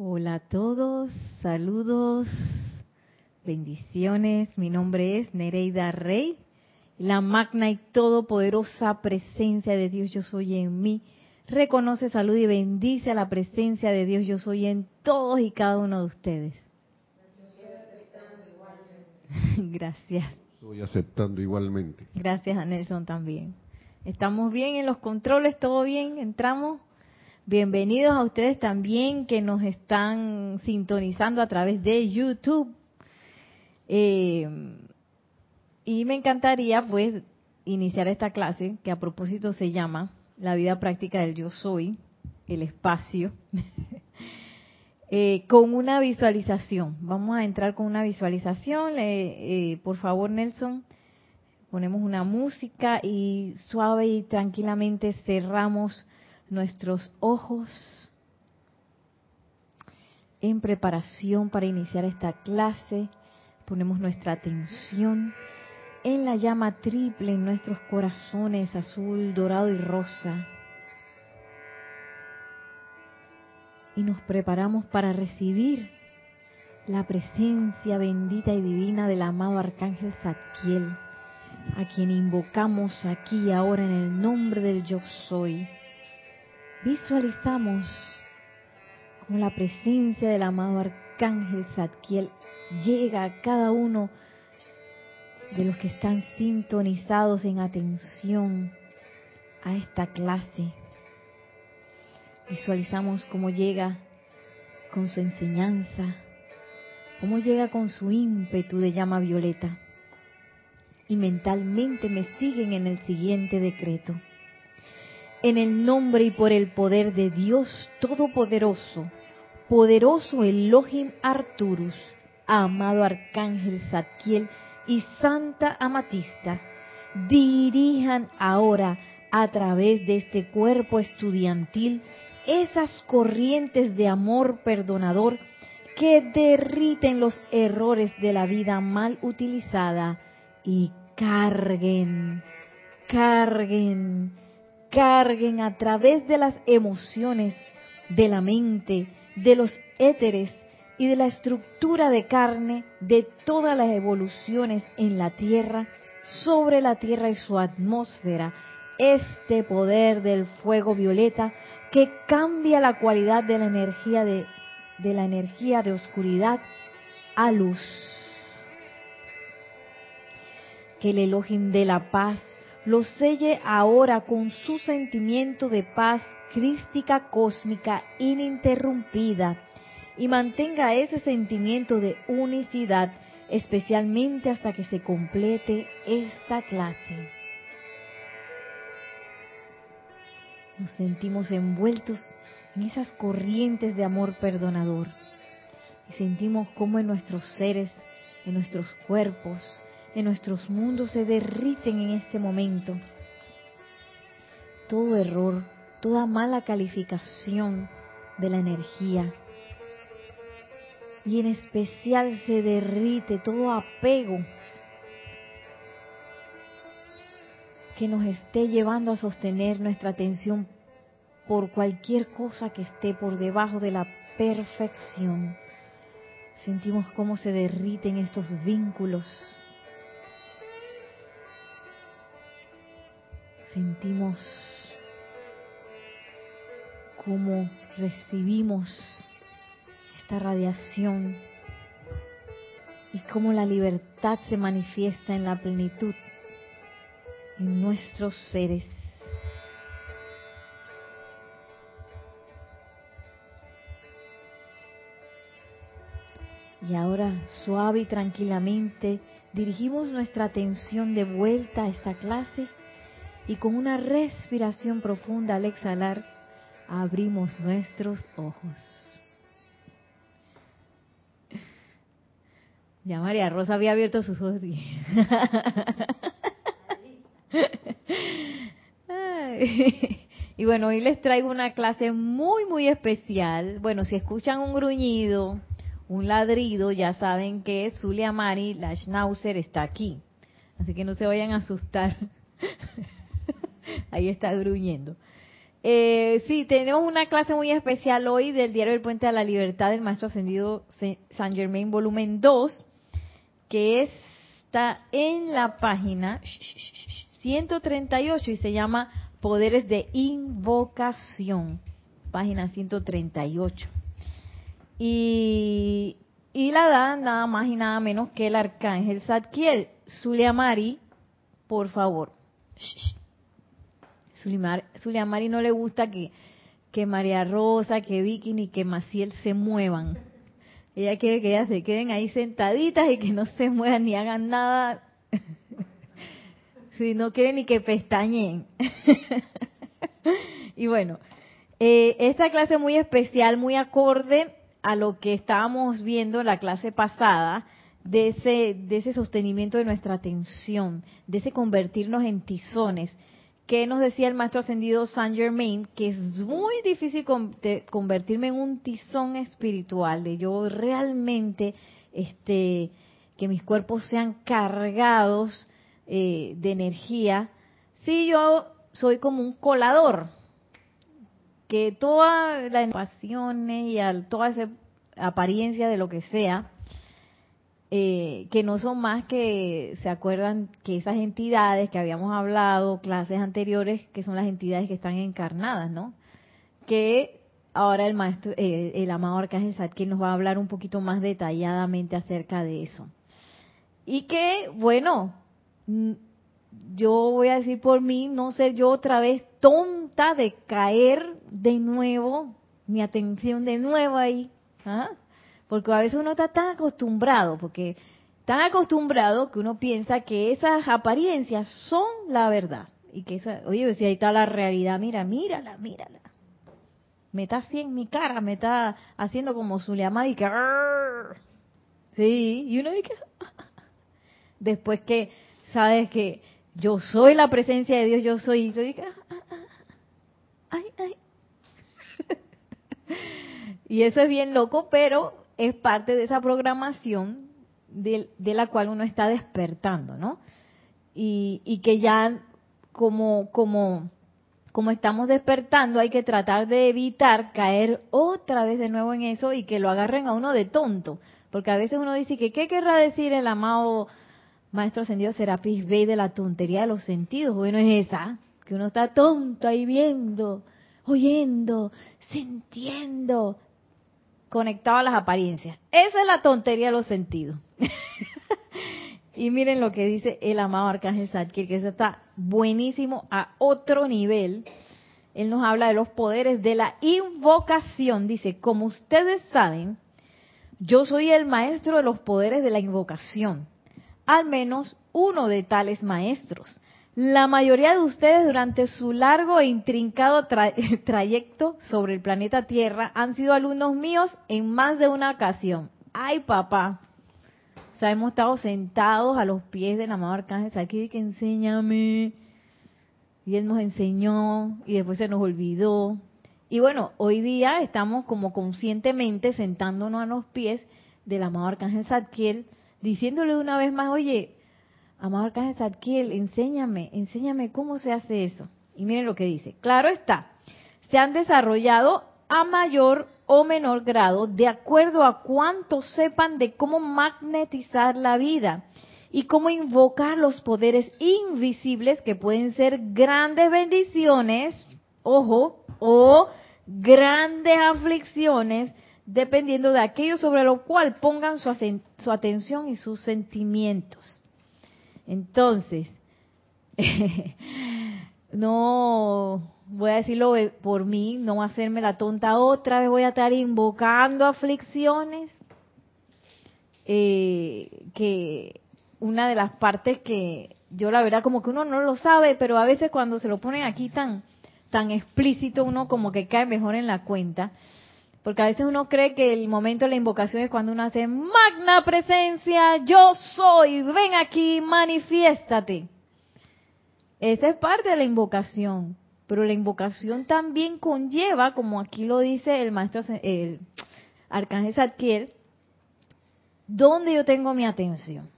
Hola a todos, saludos, bendiciones. Mi nombre es Nereida Rey, la magna y todopoderosa presencia de Dios yo soy en mí. Reconoce, salud y bendice a la presencia de Dios yo soy en todos y cada uno de ustedes. Gracias. Estoy aceptando igualmente. Gracias a Nelson también. ¿Estamos bien en los controles? ¿Todo bien? ¿Entramos? Bienvenidos a ustedes también que nos están sintonizando a través de YouTube. Eh, y me encantaría pues iniciar esta clase que a propósito se llama La vida práctica del yo soy, el espacio, eh, con una visualización. Vamos a entrar con una visualización. Eh, por favor, Nelson, ponemos una música y suave y tranquilamente cerramos nuestros ojos en preparación para iniciar esta clase. Ponemos nuestra atención en la llama triple en nuestros corazones, azul, dorado y rosa. Y nos preparamos para recibir la presencia bendita y divina del amado Arcángel Zadkiel, a quien invocamos aquí y ahora en el nombre del Yo Soy visualizamos como la presencia del amado arcángel Zadkiel llega a cada uno de los que están sintonizados en atención a esta clase. Visualizamos cómo llega con su enseñanza, cómo llega con su ímpetu de llama violeta. Y mentalmente me siguen en el siguiente decreto en el nombre y por el poder de Dios Todopoderoso, poderoso Elohim Arturus, amado Arcángel Zadkiel y Santa Amatista, dirijan ahora a través de este cuerpo estudiantil esas corrientes de amor perdonador que derriten los errores de la vida mal utilizada y carguen, carguen, carguen a través de las emociones, de la mente, de los éteres y de la estructura de carne de todas las evoluciones en la Tierra, sobre la Tierra y su atmósfera, este poder del fuego violeta que cambia la cualidad de la energía de, la energía de oscuridad a luz. Que el Elohim de la paz lo selle ahora con su sentimiento de paz crística cósmica ininterrumpida y mantenga ese sentimiento de unicidad especialmente hasta que se complete esta clase. Nos sentimos envueltos en esas corrientes de amor perdonador y sentimos cómo en nuestros seres, en nuestros cuerpos, nuestros mundos se derriten en este momento. Todo error, toda mala calificación de la energía. Y en especial se derrite todo apego que nos esté llevando a sostener nuestra atención por cualquier cosa que esté por debajo de la perfección. Sentimos cómo se derriten estos vínculos sentimos cómo recibimos esta radiación y cómo la libertad se manifiesta en la plenitud en nuestros seres. Y ahora, suave y tranquilamente, dirigimos nuestra atención de vuelta a esta clase y con una respiración profunda al exhalar abrimos nuestros ojos. Ya María Rosa había abierto sus ojos. Y bueno, hoy les traigo una clase muy, muy especial. Bueno, si escuchan un gruñido, un ladrido, ya saben que Zulia Mari, la Schnauzer, está aquí. Así que no se vayan a asustar. Ahí está gruñendo. Eh, sí, tenemos una clase muy especial hoy del Diario del Puente a la Libertad del Maestro Ascendido San Germain, volumen 2, que está en la página 138 y se llama Poderes de Invocación, página 138. Y, la da nada más y nada menos que el arcángel Zadkiel. Zuliamari, por favor. Zuliamari no le gusta que, que María Rosa, que Vicky ni que Maciel se muevan. Ella quiere que ellas se queden ahí sentaditas y que no se muevan ni hagan nada. si no quiere ni que pestañeen. y bueno, eh, esta clase muy especial, muy acorde a lo que estábamos viendo en la clase pasada, de ese, de ese sostenimiento de nuestra atención, de ese convertirnos en tizones, que nos decía el maestro ascendido Saint Germain, que es muy difícil convertirme en un tizón espiritual, de yo realmente, este, que mis cuerpos sean cargados eh, de energía, si yo soy como un colador, que todas las pasiones y toda esa apariencia de lo que sea, eh, que no son más que, se acuerdan que esas entidades que habíamos hablado, clases anteriores, que son las entidades que están encarnadas, ¿no? Que ahora el maestro, eh, el amado Arcángel Zadkiel nos va a hablar un poquito más detalladamente acerca de eso. Y que, bueno, yo voy a decir por mí, no sé yo otra vez tonta de caer de nuevo, mi atención de nuevo ahí, ¿ah? Porque a veces uno está tan acostumbrado, porque tan acostumbrado que uno piensa que esas apariencias son la verdad. Y que esa, oye, si ahí está la realidad, mira, mírala, mírala. Me está así en mi cara, me está haciendo como su y que... Sí, y uno dice Después que sabes que yo soy la presencia de Dios, yo soy... Y dice, ay, ay. y eso es bien loco, pero es parte de esa programación de, la cual uno está despertando, ¿no? Y, que ya como, como, como estamos despertando hay que tratar de evitar caer otra vez de nuevo en eso y que lo agarren a uno de tonto. Porque a veces uno dice que qué querrá decir el amado Maestro Ascendido Serapis Bey de la tontería de los sentidos. Bueno, es esa, que uno está tonto ahí viendo, oyendo, sintiendo, conectado a las apariencias. Eso es la tontería de los sentidos. y miren lo que dice el amado Arcángel Zadkiel, que eso está buenísimo a otro nivel. Él nos habla de los poderes de la invocación. Dice, como ustedes saben, yo soy el maestro de los poderes de la invocación. Al menos uno de tales maestros. La mayoría de ustedes durante su largo e intrincado trayecto sobre el planeta Tierra han sido alumnos míos en más de una ocasión. ¡Ay, papá! O sea, hemos estado sentados a los pies del amado Arcángel aquí que enséñame. Y él nos enseñó y después se nos olvidó. Y bueno, hoy día estamos como conscientemente sentándonos a los pies del amado Arcángel Zadkiel, diciéndole una vez más, oye, Amado Arcángel Zadkiel, enséñame, enséñame cómo se hace eso. Y miren lo que dice. Claro está, se han desarrollado a mayor o menor grado de acuerdo a cuánto sepan de cómo magnetizar la vida y cómo invocar los poderes invisibles que pueden ser grandes bendiciones, ojo, o grandes aflicciones, dependiendo de aquello sobre lo cual pongan su, su atención y sus sentimientos. Entonces, no voy a decirlo por mí, no hacerme la tonta otra vez, voy a estar invocando aflicciones. Eh, que una de las partes que yo la verdad como que uno no lo sabe, pero a veces cuando se lo ponen aquí tan tan explícito uno como que cae mejor en la cuenta. Porque a veces uno cree que el momento de la invocación es cuando uno hace magna presencia, yo soy, ven aquí, manifiéstate. Esa es parte de la invocación. Pero la invocación también conlleva, como aquí lo dice el maestro, el arcángel Zadkiel, donde yo tengo mi atención.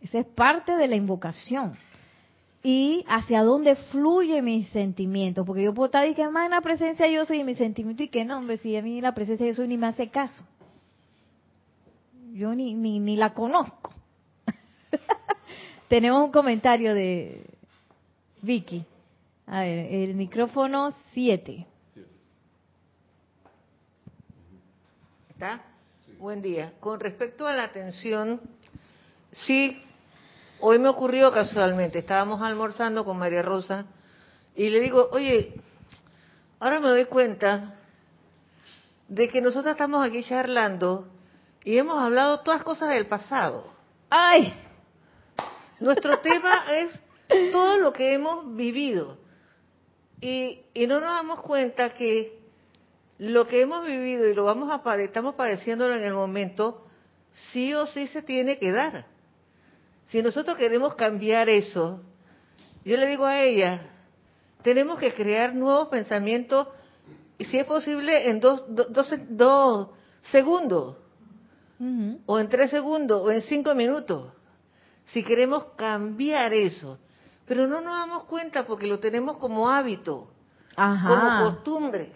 Esa es parte de la invocación. Y hacia dónde fluye mis sentimientos. Porque yo puedo estar diciendo, más en la presencia yo soy y mi sentimiento y que no, hombre, si a mí la presencia yo soy ni me hace caso. Yo ni, ni, ni la conozco. Tenemos un comentario de Vicky. A ver, el micrófono 7. ¿Está? Buen día. Con respecto a la atención, sí, hoy me ocurrió casualmente, estábamos almorzando con María Rosa y le digo, oye, ahora me doy cuenta de que nosotros estamos aquí charlando y hemos hablado todas cosas del pasado. ¡Ay! Nuestro tema es todo lo que hemos vivido. Y, y no nos damos cuenta que lo que hemos vivido y lo vamos a estamos padeciéndolo en el momento, sí o sí se tiene que dar. Si nosotros queremos cambiar eso, yo le digo a ella, tenemos que crear nuevos pensamientos, y si es posible, en dos, dos, segundos, o en tres segundos, o en cinco minutos, si queremos cambiar eso. Pero no nos damos cuenta porque lo tenemos como hábito, como costumbre.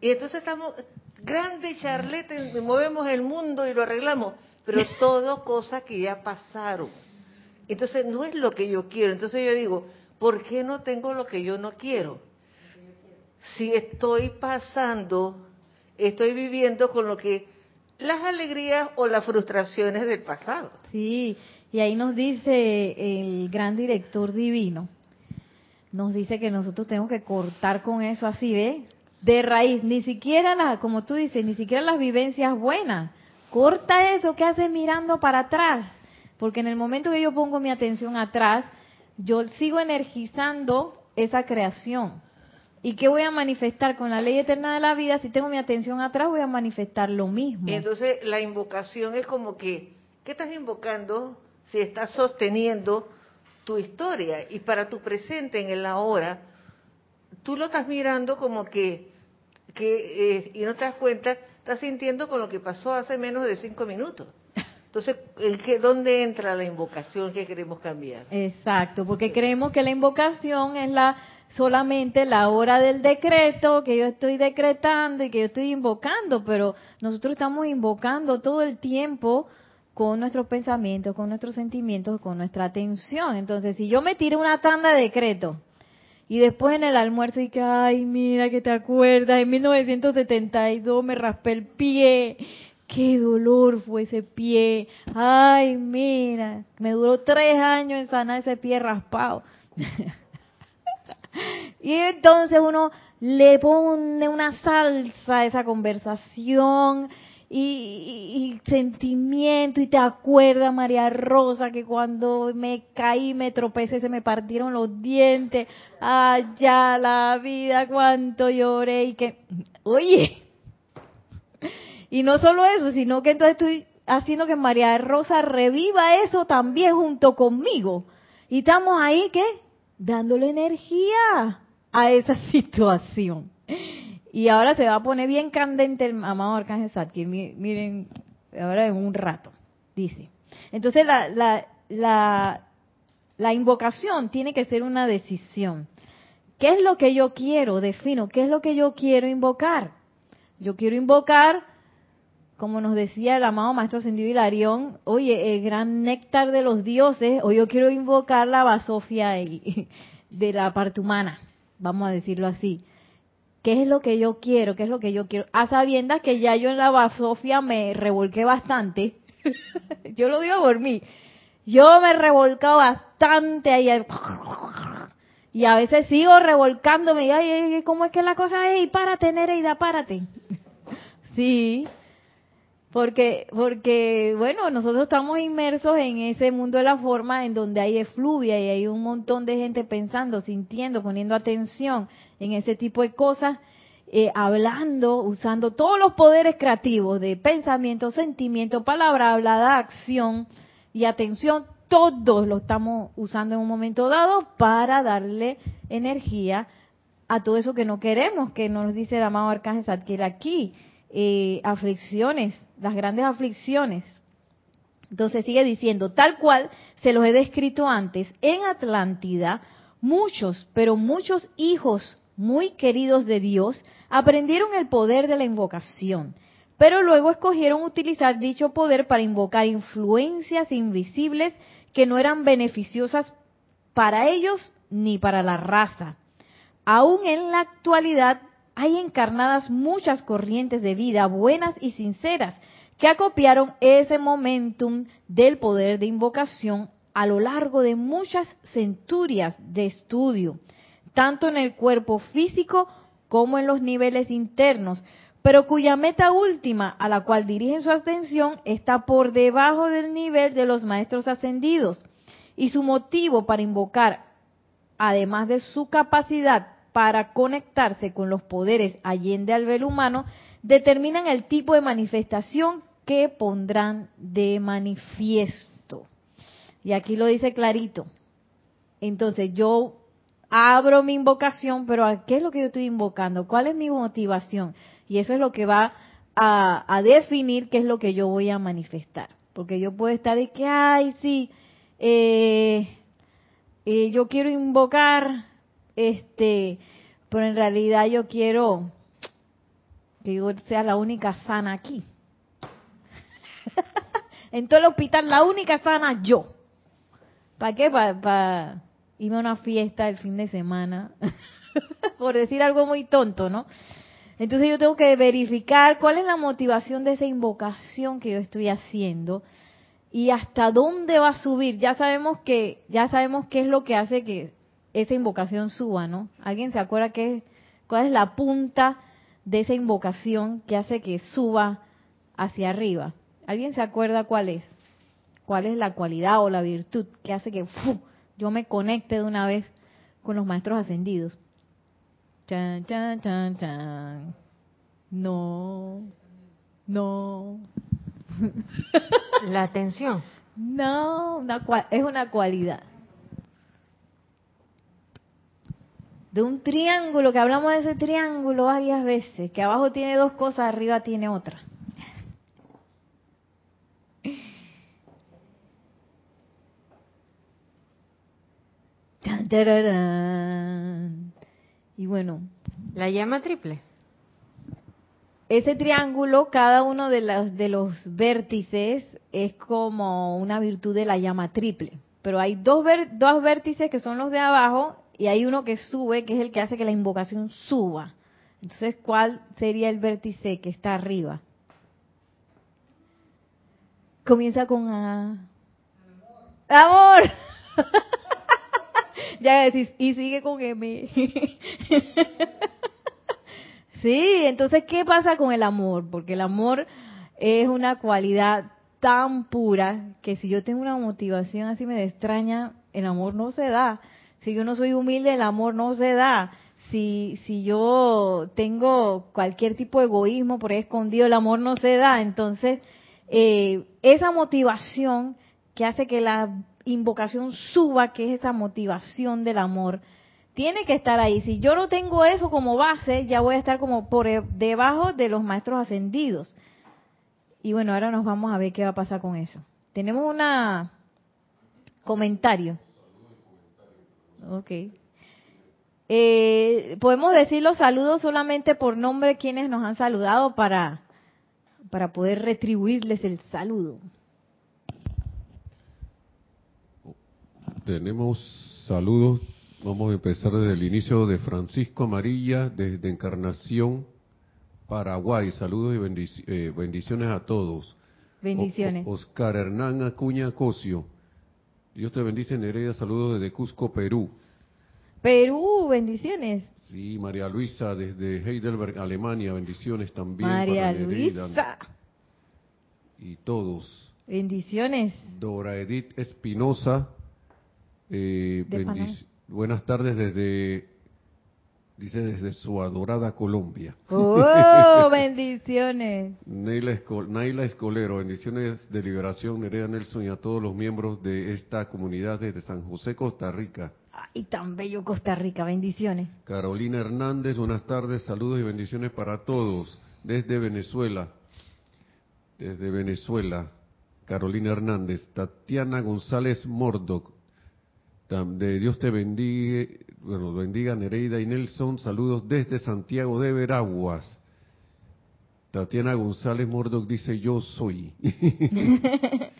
Y entonces estamos, grandes charletes, movemos el mundo y lo arreglamos, pero todo cosas que ya pasaron. Entonces no es lo que yo quiero. Entonces yo digo, ¿por qué no tengo lo que yo no quiero? Si estoy pasando, estoy viviendo con lo que las alegrías o las frustraciones del pasado. Sí, y ahí nos dice el gran director divino, nos dice que nosotros tenemos que cortar con eso así, ¿ve? de raíz, ni siquiera las, como tú dices, ni siquiera las vivencias buenas. Corta eso que haces mirando para atrás, porque en el momento que yo pongo mi atención atrás, yo sigo energizando esa creación. ¿Y qué voy a manifestar con la ley eterna de la vida? Si tengo mi atención atrás, voy a manifestar lo mismo. entonces la invocación es como que, ¿qué estás invocando si estás sosteniendo tu historia? Y para tu presente en el ahora, tú lo estás mirando como que que eh, y no te das cuenta, estás sintiendo con lo que pasó hace menos de cinco minutos. Entonces, ¿en qué, ¿dónde entra la invocación que queremos cambiar? Exacto, porque creemos que la invocación es la solamente la hora del decreto que yo estoy decretando y que yo estoy invocando, pero nosotros estamos invocando todo el tiempo con nuestros pensamientos, con nuestros sentimientos, con nuestra atención. Entonces, si yo me tiro una tanda de decreto y después en el almuerzo y que, ay, mira que te acuerdas, en 1972 me raspé el pie. Qué dolor fue ese pie. Ay, mira, me duró tres años en sanar ese pie raspado. y entonces uno le pone una salsa a esa conversación y, sentimiento y te acuerdas María Rosa que cuando me caí me tropecé se me partieron los dientes. Allá la vida cuánto lloré y que oye. Y no solo eso sino que entonces estoy haciendo que María Rosa reviva eso también junto conmigo. Y estamos ahí que dándole energía a esa situación y ahora se va a poner bien candente el amado Arcángel Satki. Miren, ahora en un rato, dice. Entonces la, la, la, la invocación tiene que ser una decisión. ¿Qué es lo que yo quiero? Defino, ¿qué es lo que yo quiero invocar? Yo quiero invocar, como nos decía el amado Maestro Ascendido Hilarión, oye, el gran néctar de los dioses, o yo quiero invocar la basofia de la parte humana, vamos a decirlo así qué es lo que yo quiero, qué es lo que yo quiero, a sabiendas que ya yo en la basofia me revolqué bastante, yo lo digo por mí, yo me he revolcado bastante ahí, y a veces sigo revolcándome, y ay, ¿cómo es que la cosa es? Y párate, Nereida, párate. sí, porque, porque, bueno, nosotros estamos inmersos en ese mundo de la forma en donde hay efluvia y hay un montón de gente pensando, sintiendo, poniendo atención en ese tipo de cosas, eh, hablando, usando todos los poderes creativos de pensamiento, sentimiento, palabra hablada, acción y atención, todos lo estamos usando en un momento dado para darle energía a todo eso que no queremos, que nos dice el amado Arcángel Zadkiel aquí eh, aflicciones, las grandes aflicciones. Entonces sigue diciendo, tal cual se los he descrito antes, en Atlántida muchos, pero muchos hijos muy queridos de Dios aprendieron el poder de la invocación, pero luego escogieron utilizar dicho poder para invocar influencias invisibles que no eran beneficiosas para ellos ni para la raza. Aún en la actualidad hay encarnadas muchas corrientes de vida buenas y sinceras que acopiaron ese momentum del poder de invocación a lo largo de muchas centurias de estudio, tanto en el cuerpo físico como en los niveles internos, pero cuya meta última a la cual dirigen su atención está por debajo del nivel de los maestros ascendidos. Y su motivo para invocar, además de su capacidad para conectarse con los poderes allende al ver humano, determinan el tipo de manifestación que pondrán de manifiesto. Y aquí lo dice clarito. Entonces yo abro mi invocación, pero ¿a qué es lo que yo estoy invocando? ¿Cuál es mi motivación? Y eso es lo que va a, definir qué es lo que yo voy a manifestar. Porque yo puedo estar de que, ay, sí, eh, eh, yo quiero invocar, este, pero en realidad yo quiero que yo sea la única sana aquí. en todo el hospital, la única sana yo. ¿Para qué? Para irme a una fiesta el fin de semana. Por decir algo muy tonto, ¿no? Entonces yo tengo que verificar cuál es la motivación de esa invocación que yo estoy haciendo y hasta dónde va a subir. Ya sabemos que ya sabemos qué es lo que hace que esa invocación suba, ¿no? ¿Alguien se acuerda qué cuál es la punta de esa invocación que hace que suba hacia arriba? ¿Alguien se acuerda cuál es? ¿Cuál es la cualidad o la virtud que hace que yo me conecte de una vez con los maestros ascendidos? Chan, chan, chan, chan. No, no. La atención. No, una, es una cualidad. De un triángulo, que hablamos de ese triángulo varias veces, que abajo tiene dos cosas, arriba tiene otra. Y bueno. La llama triple. Ese triángulo, cada uno de los, de los vértices es como una virtud de la llama triple. Pero hay dos, dos vértices que son los de abajo y hay uno que sube, que es el que hace que la invocación suba. Entonces, ¿cuál sería el vértice que está arriba? Comienza con A. Amor. ya decís, y sigue con M. sí, entonces, ¿qué pasa con el amor? Porque el amor es una cualidad tan pura que si yo tengo una motivación así me extraña, el amor no se da. Si yo no soy humilde, el amor no se da. Si, si yo tengo cualquier tipo de egoísmo por ahí escondido, el amor no se da. Entonces, eh, esa motivación que hace que la invocación suba, que es esa motivación del amor, tiene que estar ahí. Si yo no tengo eso como base, ya voy a estar como por e, debajo de los maestros ascendidos. Y bueno, ahora nos vamos a ver qué va a pasar con eso. Tenemos un comentario. Ok. Eh, podemos decir los saludos solamente por nombre quienes nos han saludado para, para poder retribuirles el saludo. Tenemos saludos. Vamos a empezar desde el inicio de Francisco Amarilla, desde Encarnación, Paraguay. Saludos y eh, bendiciones a todos. Bendiciones. Oscar Hernán Acuña Cosio. Dios te bendice, Nereida. Saludos desde Cusco, Perú. Perú, bendiciones. Sí, María Luisa desde Heidelberg, Alemania. Bendiciones también. María Luisa. Y todos. Bendiciones. Dora Edith Espinosa eh, buenas tardes desde, dice desde su adorada Colombia. ¡Oh, bendiciones! Naila, Escolero, bendiciones de liberación, Nerea Nelson y a todos los miembros de esta comunidad desde San José, Costa Rica. ¡Ay, tan bello Costa Rica! Bendiciones. Carolina Hernández, buenas tardes, saludos y bendiciones para todos desde Venezuela. Desde Venezuela. Carolina Hernández, Tatiana González Mordoc, de Dios te bendiga, bueno, bendiga Nereida y Nelson, saludos desde Santiago de Veraguas. Tatiana González Mordoc dice yo soy.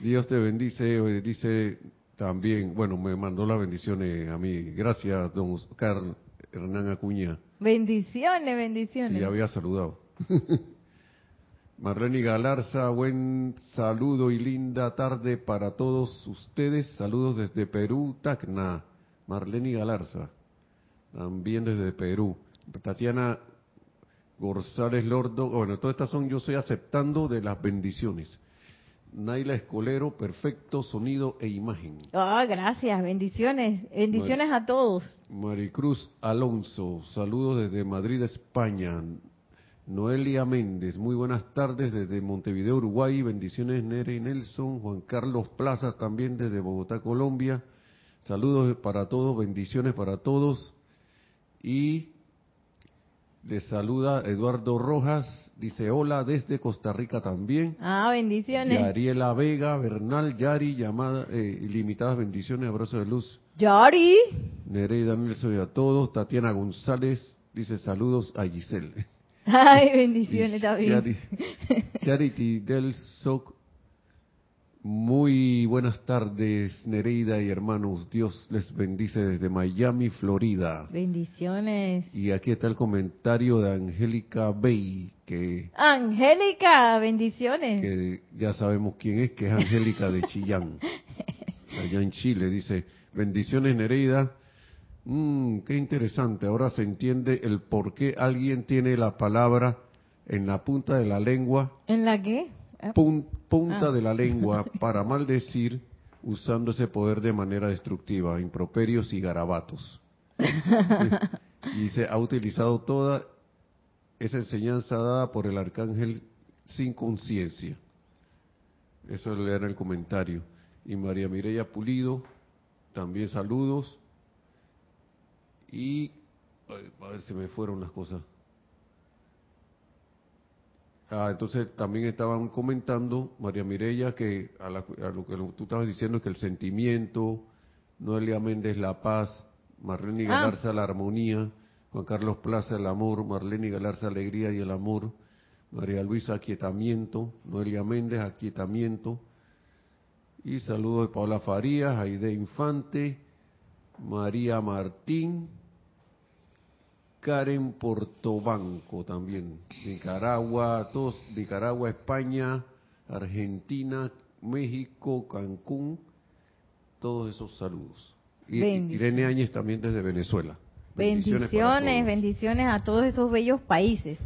Dios te bendice, eh, dice también, bueno, me mandó las bendiciones a mí. Gracias, don Oscar Hernán Acuña. Bendiciones, bendiciones. Y había saludado. Marlene Galarza, buen saludo y linda tarde para todos ustedes. Saludos desde Perú, Tacna. Marlene Galarza, también desde Perú. Tatiana González Lordo, bueno, todas estas son yo estoy aceptando de las bendiciones. Naila Escolero, perfecto sonido e imagen. Ah, gracias, bendiciones, bendiciones a todos. Maricruz Alonso, saludos desde Madrid, España. Noelia Méndez, muy buenas tardes desde Montevideo, Uruguay. Bendiciones Nere y Nelson. Juan Carlos Plazas también desde Bogotá, Colombia. Saludos para todos, bendiciones para todos. Y le saluda Eduardo Rojas, dice hola desde Costa Rica también. Ah, bendiciones. Ariela Vega, Bernal, Yari, llamada, eh, ilimitadas bendiciones, abrazo de luz. Yari. Nereida Nelson y a todos. Tatiana González dice saludos a Giselle. Ay, bendiciones también. Charity del SOC. Muy buenas tardes, Nereida y hermanos. Dios les bendice desde Miami, Florida. Bendiciones. Y aquí está el comentario de Angélica Bay, que... Angélica, bendiciones. Que ya sabemos quién es, que es Angélica de Chillán, allá en Chile. Dice, bendiciones, Nereida Mmm, qué interesante. Ahora se entiende el por qué alguien tiene la palabra en la punta de la lengua. ¿En la qué? Ah. Punta ah. de la lengua para maldecir usando ese poder de manera destructiva, improperios y garabatos. y se ha utilizado toda esa enseñanza dada por el arcángel sin conciencia. Eso era el comentario. Y María Mireya Pulido, también saludos. Y a ver si me fueron las cosas. Ah, entonces también estaban comentando, María Mireya, que a, lo que tú estabas diciendo es que el sentimiento, Noelia Méndez la paz, Marlene ah. Galarza la armonía, Juan Carlos Plaza el amor, Marlene Galarza alegría y el amor, María Luisa aquietamiento, Noelia Méndez aquietamiento, y saludos de Paula Farías, Aide Infante, María Martín, Karen Portobanco también, Nicaragua, todos, Nicaragua, España, Argentina, México, Cancún, todos esos saludos. Y Irene Áñez también desde Venezuela. Bendiciones, bendiciones, a todos esos bellos países.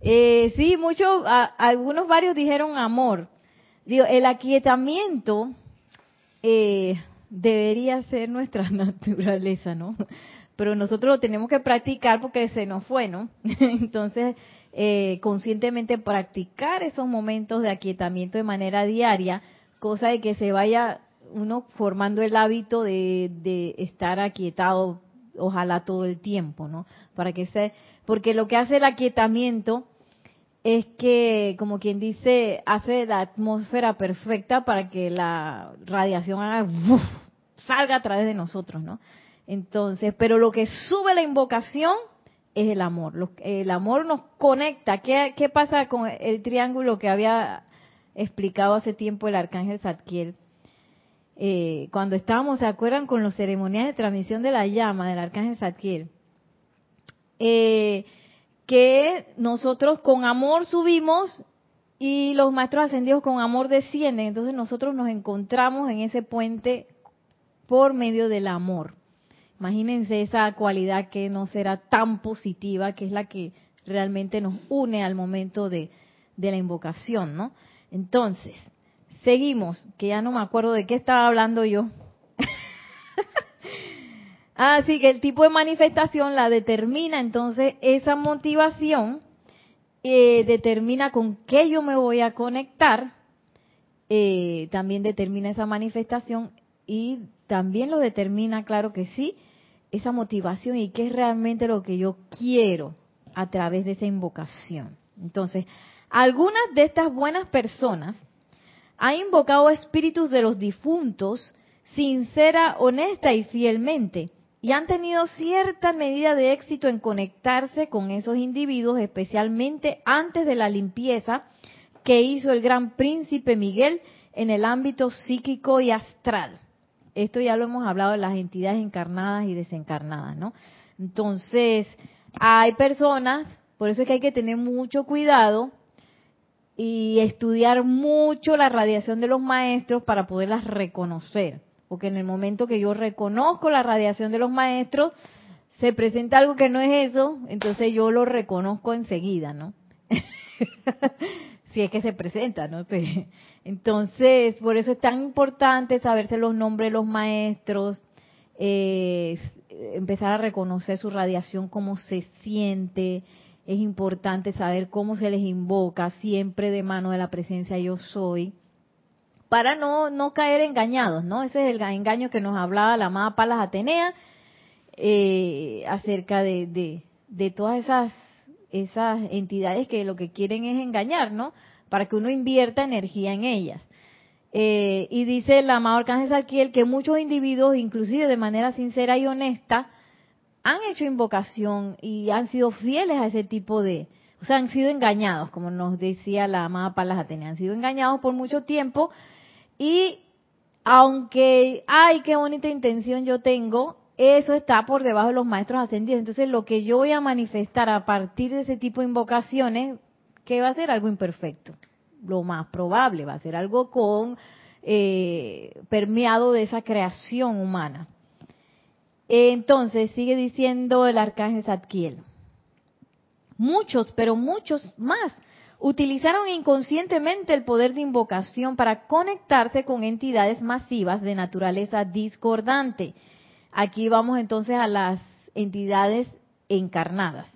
Eh, sí, muchos, algunos varios dijeron amor. Digo, el aquietamiento eh, debería ser nuestra naturaleza, ¿no? Pero nosotros lo tenemos que practicar porque se nos fue, ¿no? Entonces, eh, conscientemente practicar esos momentos de aquietamiento de manera diaria, cosa de que se vaya uno formando el hábito de, estar aquietado, ojalá todo el tiempo, ¿no? Para que se, porque lo que hace el aquietamiento es que, como quien dice, hace la atmósfera perfecta para que la radiación haga, salga a través de nosotros, ¿no? Entonces, pero lo que sube la invocación es el amor. el amor nos conecta. ¿Qué, pasa con el triángulo que había explicado hace tiempo el arcángel Zadkiel? Eh, cuando estábamos, ¿se acuerdan con los ceremoniales de transmisión de la llama del arcángel Zadkiel? Eh, que nosotros con amor subimos y los maestros ascendidos con amor descienden. Entonces nosotros nos encontramos en ese puente por medio del amor. Imagínense esa cualidad que no será tan positiva, que es la que realmente nos une al momento de, la invocación, ¿no? Entonces, seguimos, que ya no me acuerdo de qué estaba hablando yo. Así que el tipo de manifestación la determina, entonces esa motivación eh, determina con qué yo me voy a conectar, eh, también determina esa manifestación y también lo determina, claro que sí, esa motivación y qué es realmente lo que yo quiero a través de esa invocación. Entonces, algunas de estas buenas personas ha invocado espíritus de los difuntos sincera, honesta y fielmente, y han tenido cierta medida de éxito en conectarse con esos individuos, especialmente antes de la limpieza que hizo el gran príncipe Miguel en el ámbito psíquico y astral. Esto ya lo hemos hablado de las entidades encarnadas y desencarnadas, ¿no? Entonces, hay personas, por eso es que hay que tener mucho cuidado y estudiar mucho la radiación de los maestros para poderlas reconocer. Porque en el momento que yo reconozco la radiación de los maestros, se presenta algo que no es eso, entonces yo lo reconozco enseguida, ¿no? si es que se presenta, no sé. Entonces, por eso es tan importante saberse los nombres de los maestros, eh, empezar a reconocer su radiación, cómo se siente. Es importante saber cómo se les invoca, siempre de mano de la presencia yo soy, para no, no caer engañados, ¿no? Ese es el engaño que nos hablaba la amada Palas Atenea eh, acerca de, de, de todas esas esas entidades que lo que quieren es engañar, ¿no? Para que uno invierta energía en ellas. Eh, y dice el amado Arcángel Saquiel que muchos individuos, inclusive de manera sincera y honesta, han hecho invocación y han sido fieles a ese tipo de, o sea, han sido engañados, como nos decía la amada Palas Atenea, han sido engañados por mucho tiempo y aunque, ay, qué bonita intención yo tengo, eso está por debajo de los maestros ascendidos. Entonces, lo que yo voy a manifestar a partir de ese tipo de invocaciones, que va a ser algo imperfecto. Lo más probable va a ser algo con eh, permeado de esa creación humana. Entonces, sigue diciendo el arcángel Zadkiel. Muchos, pero muchos más, utilizaron inconscientemente el poder de invocación para conectarse con entidades masivas de naturaleza discordante Aquí vamos entonces a las entidades encarnadas,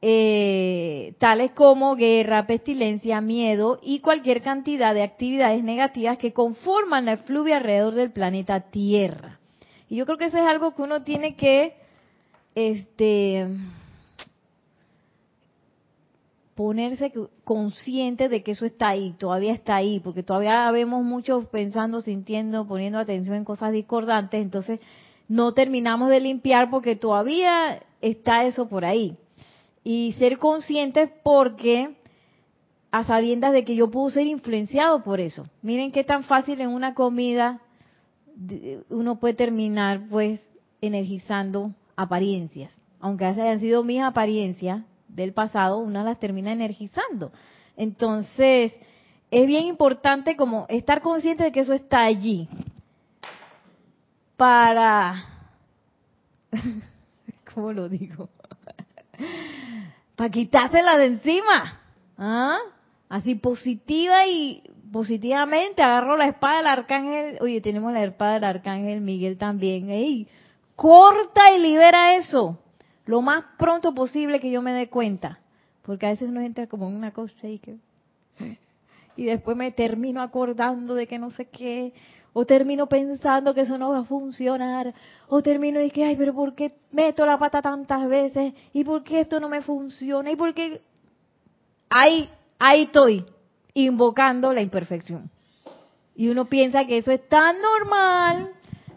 eh, tales como guerra, pestilencia, miedo y cualquier cantidad de actividades negativas que conforman la efluvia alrededor del planeta Tierra. Y yo creo que eso es algo que uno tiene que este, ponerse consciente de que eso está ahí, todavía está ahí, porque todavía vemos muchos pensando, sintiendo, poniendo atención en cosas discordantes, entonces no terminamos de limpiar porque todavía está eso por ahí. Y ser conscientes porque a sabiendas de que yo puedo ser influenciado por eso. Miren qué tan fácil en una comida uno puede terminar pues energizando apariencias. Aunque hayan sido mis apariencias del pasado, una las termina energizando. Entonces, es bien importante como estar consciente de que eso está allí para, ¿cómo lo digo? Para quitársela de encima. ¿Ah? Así positiva y positivamente agarro la espada del arcángel. Oye, tenemos la espada del arcángel Miguel también. ¡Ey! Corta y libera eso. Lo más pronto posible que yo me dé cuenta. Porque a veces uno entra como una cosa y que... Y después me termino acordando de que no sé qué o termino pensando que eso no va a funcionar, o termino y que, ay, pero ¿por qué meto la pata tantas veces? ¿Y por qué esto no me funciona? ¿Y por qué? Ahí, ahí estoy, invocando la imperfección. Y uno piensa que eso es tan normal,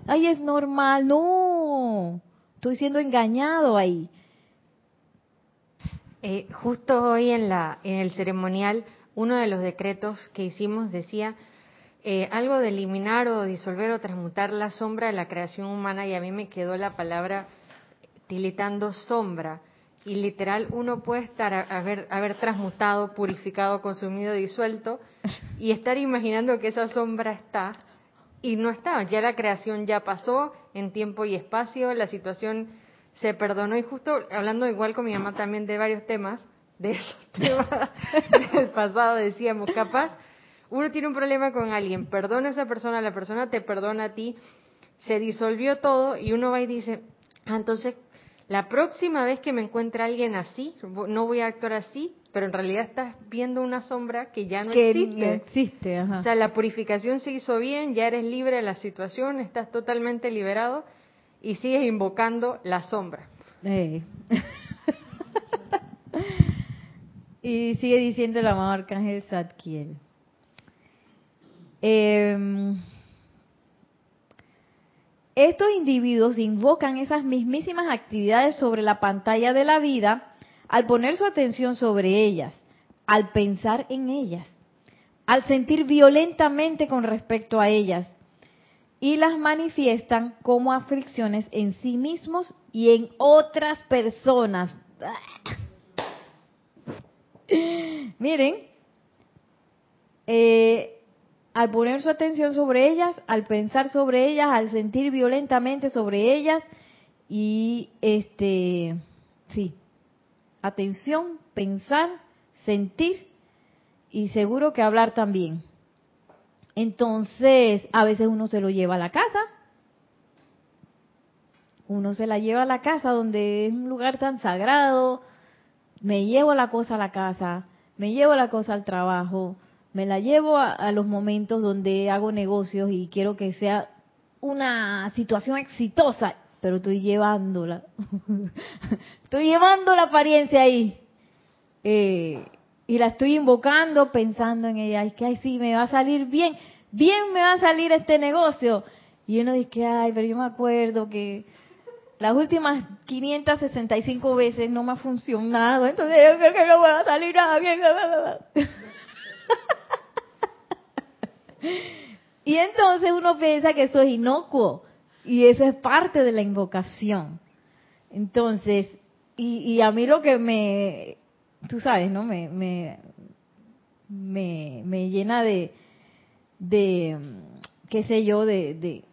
ay, es normal, no, estoy siendo engañado ahí. Eh, justo hoy en, la, en el ceremonial, uno de los decretos que hicimos decía, eh, algo de eliminar o disolver o transmutar la sombra de la creación humana y a mí me quedó la palabra tilitando sombra. Y literal uno puede estar, haber, haber transmutado, purificado, consumido, disuelto y estar imaginando que esa sombra está y no está. Ya la creación ya pasó en tiempo y espacio, la situación se perdonó y justo hablando igual con mi mamá también de varios temas, de esos temas del pasado decíamos, capaz uno tiene un problema con alguien, perdona a esa persona, la persona te perdona a ti, se disolvió todo y uno va y dice, ah, entonces la próxima vez que me encuentre alguien así, no voy a actuar así, pero en realidad estás viendo una sombra que ya no existe. existe O sea, la purificación se hizo bien, ya eres libre de la situación, estás totalmente liberado y sigues invocando la sombra. Y sigue diciendo el amado Arcángel Zadkiel. Em, estos individuos invocan esas mismísimas actividades sobre la pantalla de la vida al poner su atención sobre ellas, al pensar en ellas, al sentir violentamente con respecto a ellas, y las manifiestan como aflicciones en sí mismos y en otras personas. Miren, eh, al poner su atención sobre ellas, al pensar sobre ellas, al sentir violentamente sobre ellas y este, sí, atención, pensar, sentir y seguro que hablar también. Entonces, a veces uno se lo lleva a la casa, uno se la lleva a la casa donde es un lugar tan sagrado, me llevo la cosa a la casa, me llevo la cosa al trabajo, me la llevo a, los momentos donde hago negocios y quiero que sea una situación exitosa, pero estoy llevándola, estoy llevando la apariencia ahí. Eh, y la estoy invocando pensando en ella, es que ay sí, me va a salir bien, bien me va a salir este negocio. Y uno dice, ay, pero yo me acuerdo que las últimas 565 veces no me ha funcionado, entonces yo creo que no va a salir nada bien. y entonces uno piensa que eso es inocuo y eso es parte de la invocación. Entonces, y, y a mí lo que me, tú sabes, ¿no? Me, me, me, me llena de, de, qué sé yo, de, de,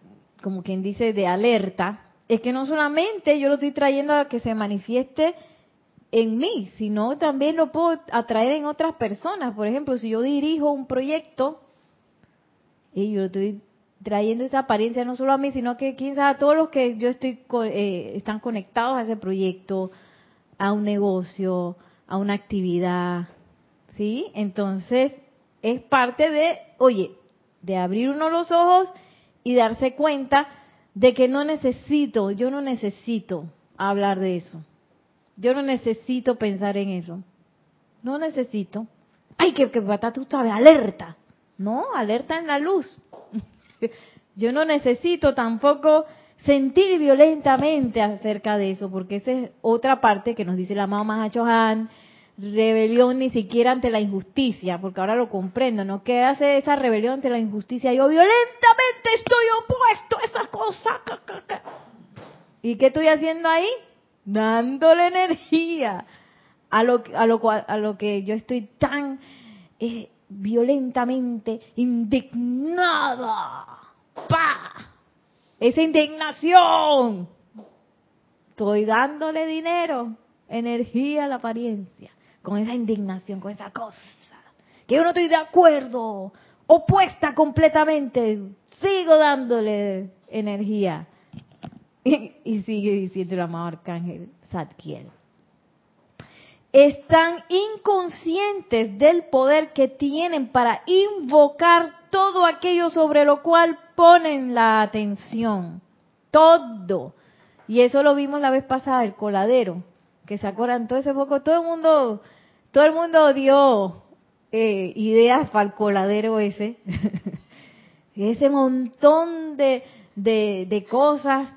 como quien dice, de alerta, es que no solamente yo lo estoy trayendo a que se manifieste en mí, sino también lo puedo atraer en otras personas. Por ejemplo, si yo dirijo un proyecto y yo estoy trayendo esa apariencia no solo a mí, sino que quizás a todos los que yo estoy eh, están conectados a ese proyecto, a un negocio, a una actividad, ¿sí? Entonces es parte de, oye, de abrir uno los ojos y darse cuenta de que no necesito, yo no necesito hablar de eso. Yo no necesito pensar en eso. No necesito. Ay, que, que tú sabes, alerta. No, alerta en la luz. yo no necesito tampoco sentir violentamente acerca de eso, porque esa es otra parte que nos dice la mamá Han, rebelión ni siquiera ante la injusticia, porque ahora lo comprendo, ¿no? ¿Qué hace esa rebelión ante la injusticia? Yo violentamente estoy opuesto a esa cosa. ¿Y qué estoy haciendo ahí? Dándole energía a lo, a lo, a lo que yo estoy tan eh, violentamente indignada. ¡Pah! Esa indignación. Estoy dándole dinero, energía a la apariencia con esa indignación, con esa cosa, que yo no estoy de acuerdo, opuesta completamente, sigo dándole energía. Y, sigue diciendo el amado arcángel Zadkiel. Están inconscientes del poder que tienen para invocar todo aquello sobre lo cual ponen la atención. Todo. Y eso lo vimos la vez pasada, el coladero. Que se acuerdan todo ese poco, todo el mundo, todo el mundo dio eh, ideas para el coladero ese, ese montón de, de, cosas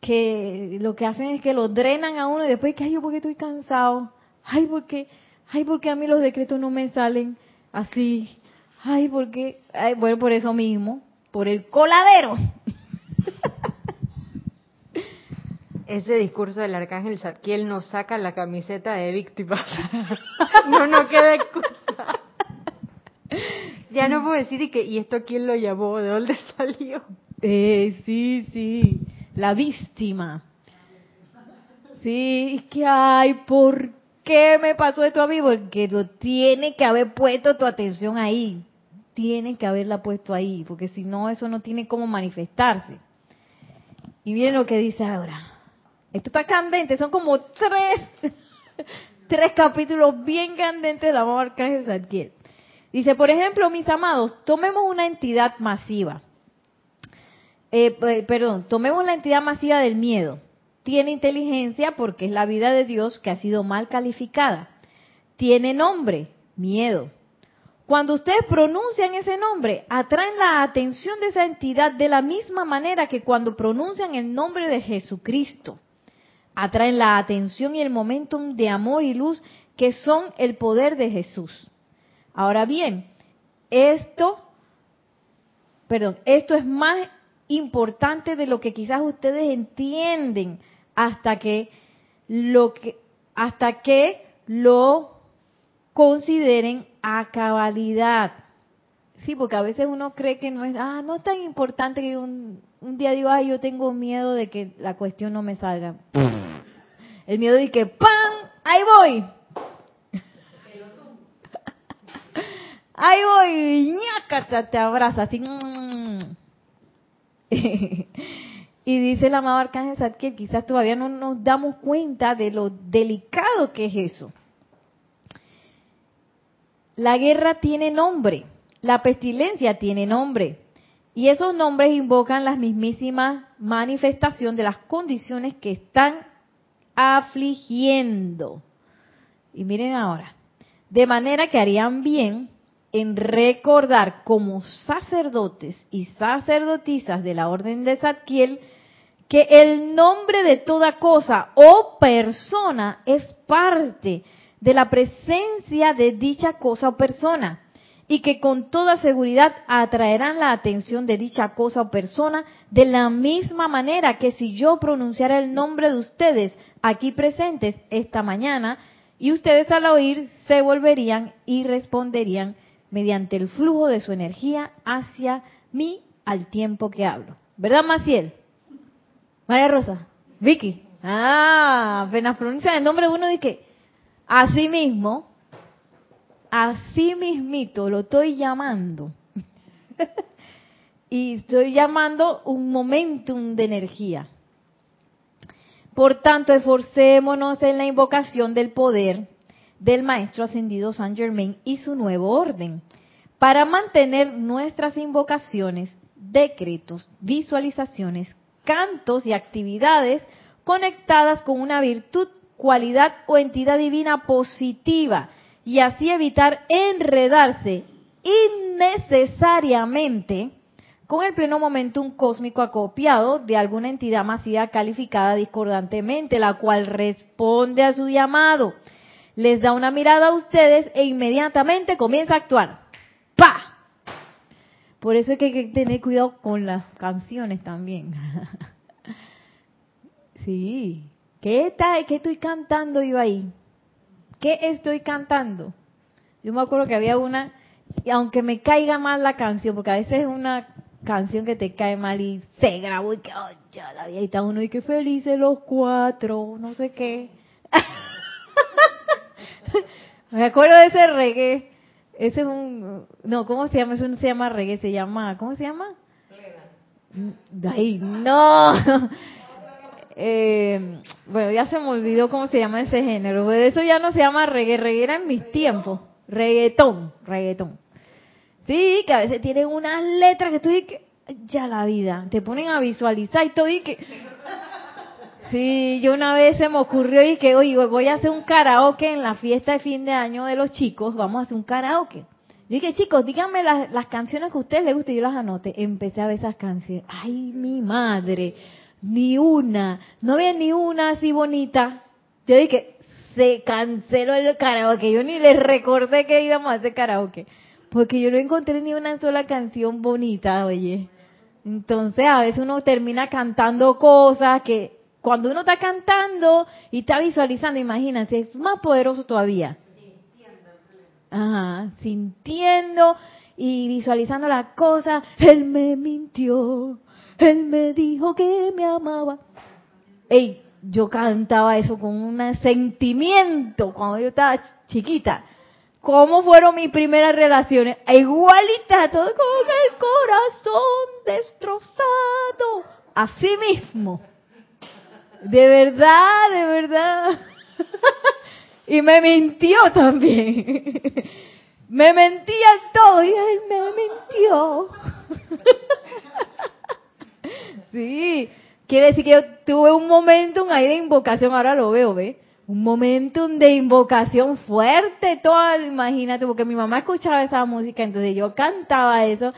que lo que hacen es que lo drenan a uno y después que ay yo porque estoy cansado, ay porque, ay porque a mí los decretos no me salen así, ay porque, ay, bueno por eso mismo, por el coladero. ese discurso del arcángel Zadkiel nos saca la camiseta de víctimas. no nos queda excusa. ya no puedo decir y que y esto quién lo llamó, de dónde salió. Eh, sí, sí, la víctima. Sí, es que ay, ¿por qué me pasó esto a mí? Porque tiene que haber puesto tu atención ahí. Tiene que haberla puesto ahí, porque si no, eso no tiene cómo manifestarse. Y miren lo que dice ahora. Esto está candente, son como tres, tres capítulos bien candentes de la marca de Zadkiel. Dice, por ejemplo, mis amados, tomemos una entidad masiva. Eh, perdón, tomemos la entidad masiva del miedo. Tiene inteligencia porque es la vida de Dios que ha sido mal calificada. Tiene nombre, miedo. Cuando ustedes pronuncian ese nombre, atraen la atención de esa entidad de la misma manera que cuando pronuncian el nombre de Jesucristo. Atraen la atención y el momentum de amor y luz que son el poder de Jesús. Ahora bien, esto, perdón, esto es más importante de lo que quizás ustedes entienden hasta que lo que hasta que lo consideren a cabalidad. Sí, porque a veces uno cree que no es, ah, no es tan importante que un, un día digo, ay, yo tengo miedo de que la cuestión no me salga. El miedo de que, ¡pam! ¡Ahí voy! ¡Ahí voy! ¡ñácata! Te abraza así. y dice la amado Arcángel que quizás todavía no nos damos cuenta de lo delicado que es eso. La guerra tiene nombre, la pestilencia tiene nombre, y esos nombres invocan la mismísima manifestación de las condiciones que están afligiendo. Y miren ahora, de manera que harían bien en recordar como sacerdotes y sacerdotisas de la orden de Zadkiel que el nombre de toda cosa o persona es parte de la presencia de dicha cosa o persona y que con toda seguridad atraerán la atención de dicha cosa o persona de la misma manera que si yo pronunciara el nombre de ustedes aquí presentes esta mañana y ustedes al oír se volverían y responderían mediante el flujo de su energía hacia mí al tiempo que hablo. ¿Verdad, Maciel? María Rosa, Vicky. Ah, apenas pronuncian el nombre de uno y que así mismo, así mismito lo estoy llamando. y estoy llamando un momentum de energía. Por tanto, esforcémonos en la invocación del poder del Maestro Ascendido San Germain y su nuevo orden, para mantener nuestras invocaciones, decretos, visualizaciones, cantos y actividades conectadas con una virtud, cualidad o entidad divina positiva y así evitar enredarse innecesariamente con el pleno momentum cósmico acopiado de alguna entidad masiva calificada discordantemente, la cual responde a su llamado les da una mirada a ustedes e inmediatamente comienza a actuar. Por eso hay que tener cuidado con las canciones también. sí. ¿Qué, ¿Qué estoy cantando yo ahí? ¿Qué estoy cantando? Yo me acuerdo que había una, y aunque me caiga mal la canción, porque a veces es una canción que te cae mal y se grabó y que, oh, ya la vida, está uno y que felices los cuatro, no sé qué. Me acuerdo de ese reggae. Ese es un... No, ¿cómo se llama? Eso no se llama reggae, se llama... ¿Cómo se llama? Ay, no. Eh, bueno, ya se me olvidó cómo se llama ese género. eso ya no se llama reggae, reggae era en mis tiempos. Reggaetón, reggaetón. Sí, que a veces tienen unas letras que tú dices, ya la vida, te ponen a visualizar y todo y que Sí, yo una vez se me ocurrió y que, oye, voy a hacer un karaoke en la fiesta de fin de año de los chicos, vamos a hacer un karaoke. Yo dije, chicos, díganme las, canciones que a ustedes les gusten, yo las anote. Empecé a ver esas canciones. Ay, mi madre, ni una, no había ni una así bonita. Yo dije, se canceló el karaoke, yo ni les recordé que íbamos a hacer karaoke, porque yo no encontré ni una sola canción bonita, oye. Entonces a veces uno termina cantando cosas que cuando uno está cantando y está visualizando, imagínense, es más poderoso todavía. Ajá, sintiendo y visualizando la cosa. Él me mintió, él me dijo que me amaba. Ey, yo cantaba eso con un sentimiento cuando yo estaba chiquita. ¿Cómo fueron mis primeras relaciones? Igualita, todo con el corazón destrozado. Así mismo. De verdad, de verdad. y me mintió también. me mentía todo y él me mintió. sí, quiere decir que yo tuve un momento ahí de invocación, ahora lo veo, ¿ve? un momentum de invocación fuerte, todo, imagínate, porque mi mamá escuchaba esa música, entonces yo cantaba eso.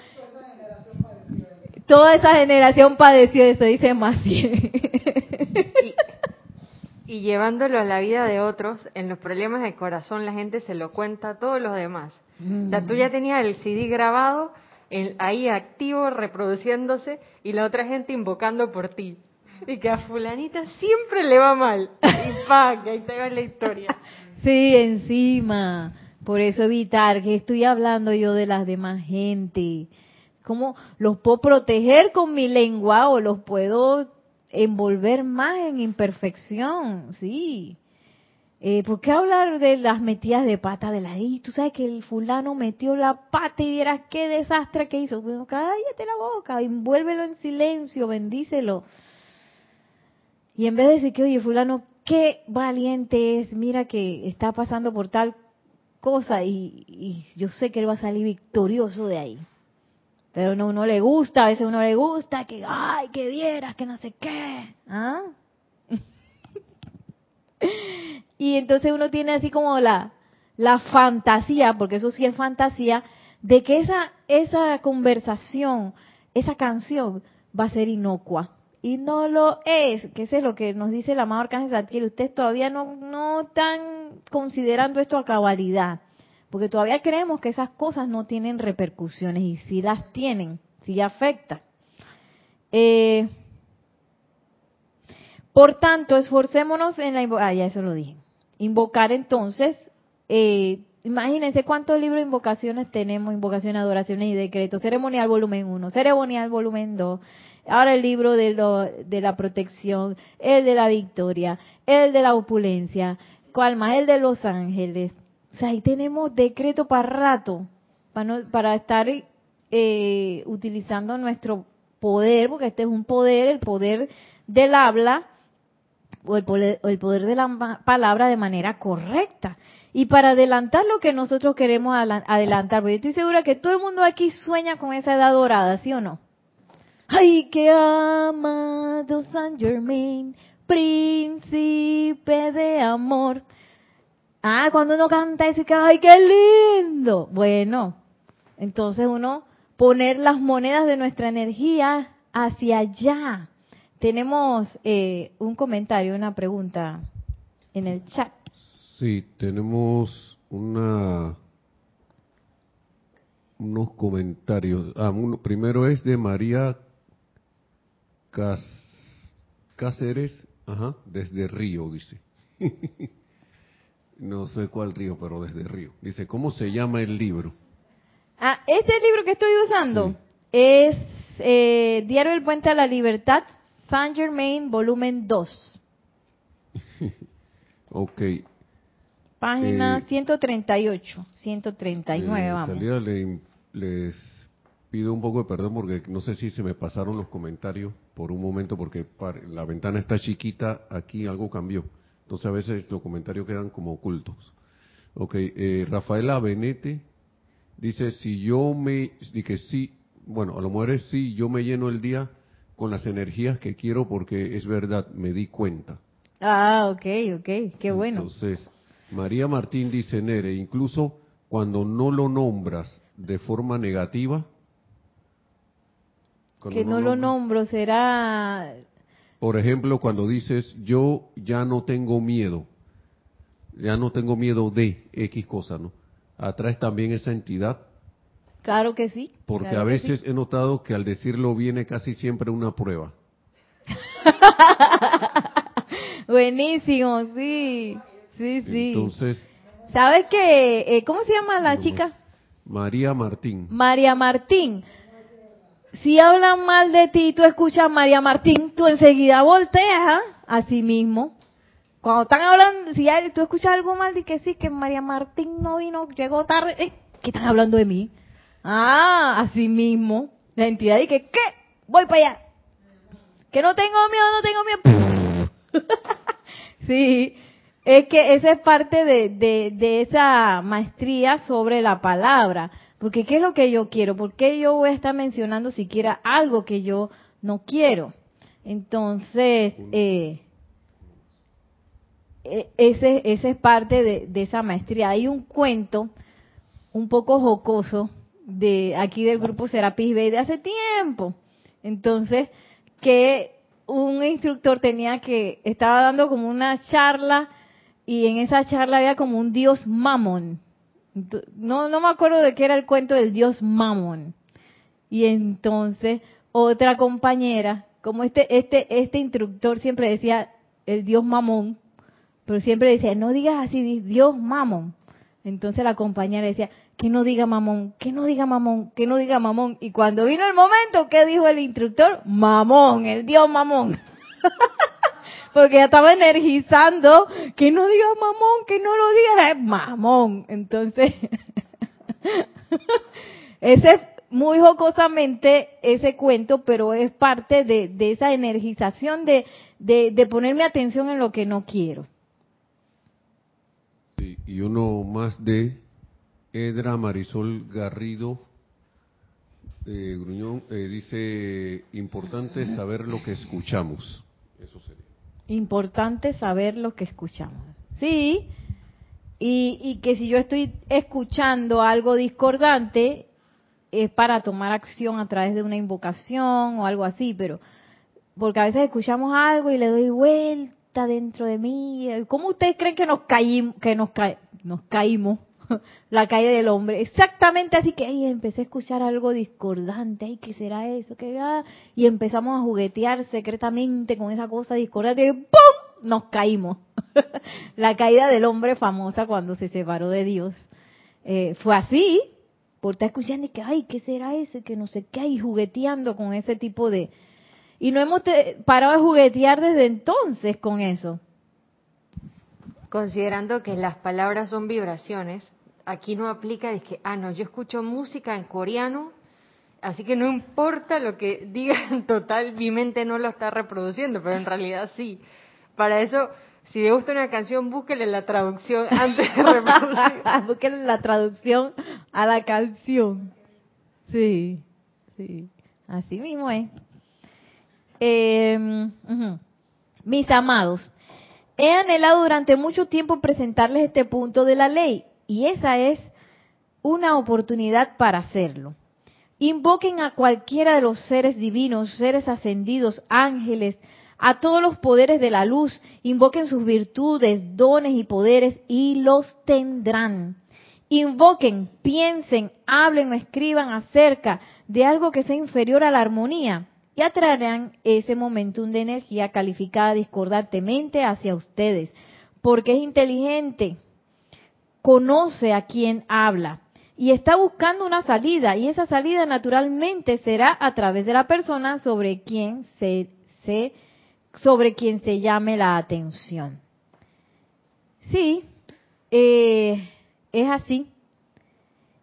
Toda esa generación padeció eso, dice Maciel. Y, llevándolo a la vida de otros, en los problemas de corazón la gente se lo cuenta a todos los demás. O sea, tú ya tenías el CD grabado, el, ahí activo, reproduciéndose, y la otra gente invocando por ti. Y que a fulanita siempre le va mal. Y pa, que ahí te va la historia. Sí, encima. Por eso evitar que estoy hablando yo de las demás gente. ¿Cómo los puedo proteger con mi lengua o los puedo envolver más en imperfección? Sí. Eh, ¿Por qué hablar de las metidas de pata de la y Tú sabes que el fulano metió la pata y vieras qué desastre que hizo. Bueno, cállate la boca, envuélvelo en silencio, bendícelo. Y en vez de decir que, oye, fulano, qué valiente es, mira que está pasando por tal cosa y, y yo sé que él va a salir victorioso de ahí. Pero no, uno le gusta, a veces uno le gusta que, ay, que vieras, que no sé qué. ¿Ah? y entonces uno tiene así como la, la fantasía, porque eso sí es fantasía, de que esa, esa conversación, esa canción va a ser inocua. Y no lo es, que eso es lo que nos dice el amado Arcángel. Ustedes todavía no, no están considerando esto a cabalidad, porque todavía creemos que esas cosas no tienen repercusiones, y si las tienen, si afectan. Eh, por tanto, esforcémonos en la... Ah, ya eso lo dije. Invocar entonces, eh, imagínense cuántos libros de invocaciones tenemos, invocaciones, adoraciones y decretos. Ceremonial volumen 1, ceremonial volumen 2, ahora el libro de, de la protección, el de la victoria, el de la opulencia, cuál más, el de los ángeles. O sea, ahí tenemos decreto para rato, para, para estar eh, utilizando nuestro poder, porque este es un poder, el poder del habla, o el poder, de la palabra de manera correcta. Y para adelantar lo que nosotros queremos adelantar, porque yo estoy segura que todo el mundo aquí sueña con esa edad dorada, ¿sí o no? Ay, qué amado San Germain, príncipe de amor. Ah, cuando uno canta ese que, ay, qué lindo. Bueno, entonces uno poner las monedas de nuestra energía hacia allá, tenemos eh, un comentario, una pregunta en el chat. Sí, tenemos una unos comentarios. Ah, uno, primero es de María Cáceres, ajá, desde Río, dice. no sé cuál río, pero desde Río. Dice, ¿cómo se llama el libro? Ah, este libro que estoy usando es eh, Diario del Puente a la Libertad, Saint Germain, volumen 2. ok. Página 138, 139, eh, vamos. Salida les pido un poco de perdón porque no sé si se me pasaron los comentarios por un momento porque la ventana está chiquita, aquí algo cambió. Entonces a veces los comentarios quedan como ocultos. Ok, eh, Rafaela Benete dice, si yo me, que sí, bueno, a lo mejor es sí, yo me lleno el día con las energías que quiero porque es verdad, me di cuenta. Ah, ok, ok, qué bueno. Entonces, María Martín dice, Nere, incluso cuando no lo nombras de forma negativa, que no, lo nombro, será... Por ejemplo, cuando dices, yo ya no tengo miedo, ya no tengo miedo de X cosa, ¿no? Atraes también esa entidad Claro que sí. Porque a veces he notado que al decirlo viene casi siempre una prueba. Buenísimo, sí. Sí, sí. Entonces. ¿Sabes qué? Eh, ¿Cómo se llama la chica? María Martín. María Martín. Si hablan mal de ti, tú escuchas María Martín, tú enseguida volteas, ¿ah? así mismo. Cuando están hablando, si tú escuchas algo mal, de que sí, que María Martín no vino, llegó tarde, ¿eh? ¿qué están hablando de mí? Ah, así mismo. La entidad dice, ¿qué? Voy para allá. Que no tengo miedo, no tengo miedo. sí, es que esa es parte de, de, de, esa maestría sobre la palabra. Porque ¿qué es lo que yo quiero? ¿Por qué yo voy a estar mencionando siquiera algo que yo no quiero? Entonces, eh, e, ese, ese es parte de, de esa maestría. Hay un cuento un poco jocoso de aquí del grupo Serapis Bay de hace tiempo. Entonces, que un instructor tenía que, estaba dando como una charla y en esa charla había como un dios mamón. No, no me acuerdo de qué era el cuento del dios mamón. Y entonces otra compañera, como este, este, este instructor siempre decía el dios mamón, pero siempre decía, no digas así, dios mamón. Entonces la compañera decía, que no diga mamón, que no diga mamón, que no diga mamón. Y cuando vino el momento, ¿qué dijo el instructor? Mamón, el dios mamón. Porque ya estaba energizando, que no diga mamón, que no lo diga mamón. Entonces, ese es muy jocosamente ese cuento, pero es parte de, de esa energización de, de, de ponerme atención en lo que no quiero. y uno más de Edra Marisol Garrido de Gruñón eh, dice, importante saber lo que escuchamos. Eso sería. Importante saber lo que escuchamos. Sí, y, que si yo estoy escuchando algo discordante, es para tomar acción a través de una invocación o algo así, pero porque a veces escuchamos algo y le doy vuelta dentro de mí. ¿Cómo ustedes creen que nos caímos, que nos, nos caímos? la caída del hombre. Exactamente así que ahí empecé a escuchar algo discordante. Ay, ¿qué será eso? ¿Qué Y empezamos a juguetear secretamente con esa cosa discordante y ¡pum! Nos caímos. la caída del hombre famosa cuando se separó de Dios. Eh, fue así, por estar escuchando y que, ay, ¿qué será eso? que no sé qué, y jugueteando con ese tipo de... Y no hemos parado de juguetear desde entonces con eso. Considerando que las palabras son vibraciones, aquí no aplica, es que, ah, no, yo escucho música en coreano, así que no importa lo que diga en total, mi mente no lo está reproduciendo, pero en realidad sí. Para eso, si le gusta una canción, búsquele la traducción antes de reproducir. búsquele la traducción a la canción. Sí, sí, así mismo es. Em, Mis amados, he anhelado durante mucho tiempo presentarles este punto de la ley y esa es una oportunidad para hacerlo. Invoquen a cualquiera de los seres divinos, seres ascendidos, ángeles, a todos los poderes de la luz, invoquen sus virtudes, dones y poderes y los tendrán. Invoquen, piensen, hablen o escriban acerca de algo que sea inferior a la armonía y atraerán ese momentum de energía calificada discordantemente hacia ustedes, porque es inteligente, conoce a quien habla y está buscando una salida y esa salida naturalmente será a través de la persona sobre quien se, sobre quien se llame la atención. Sí, eh, es así.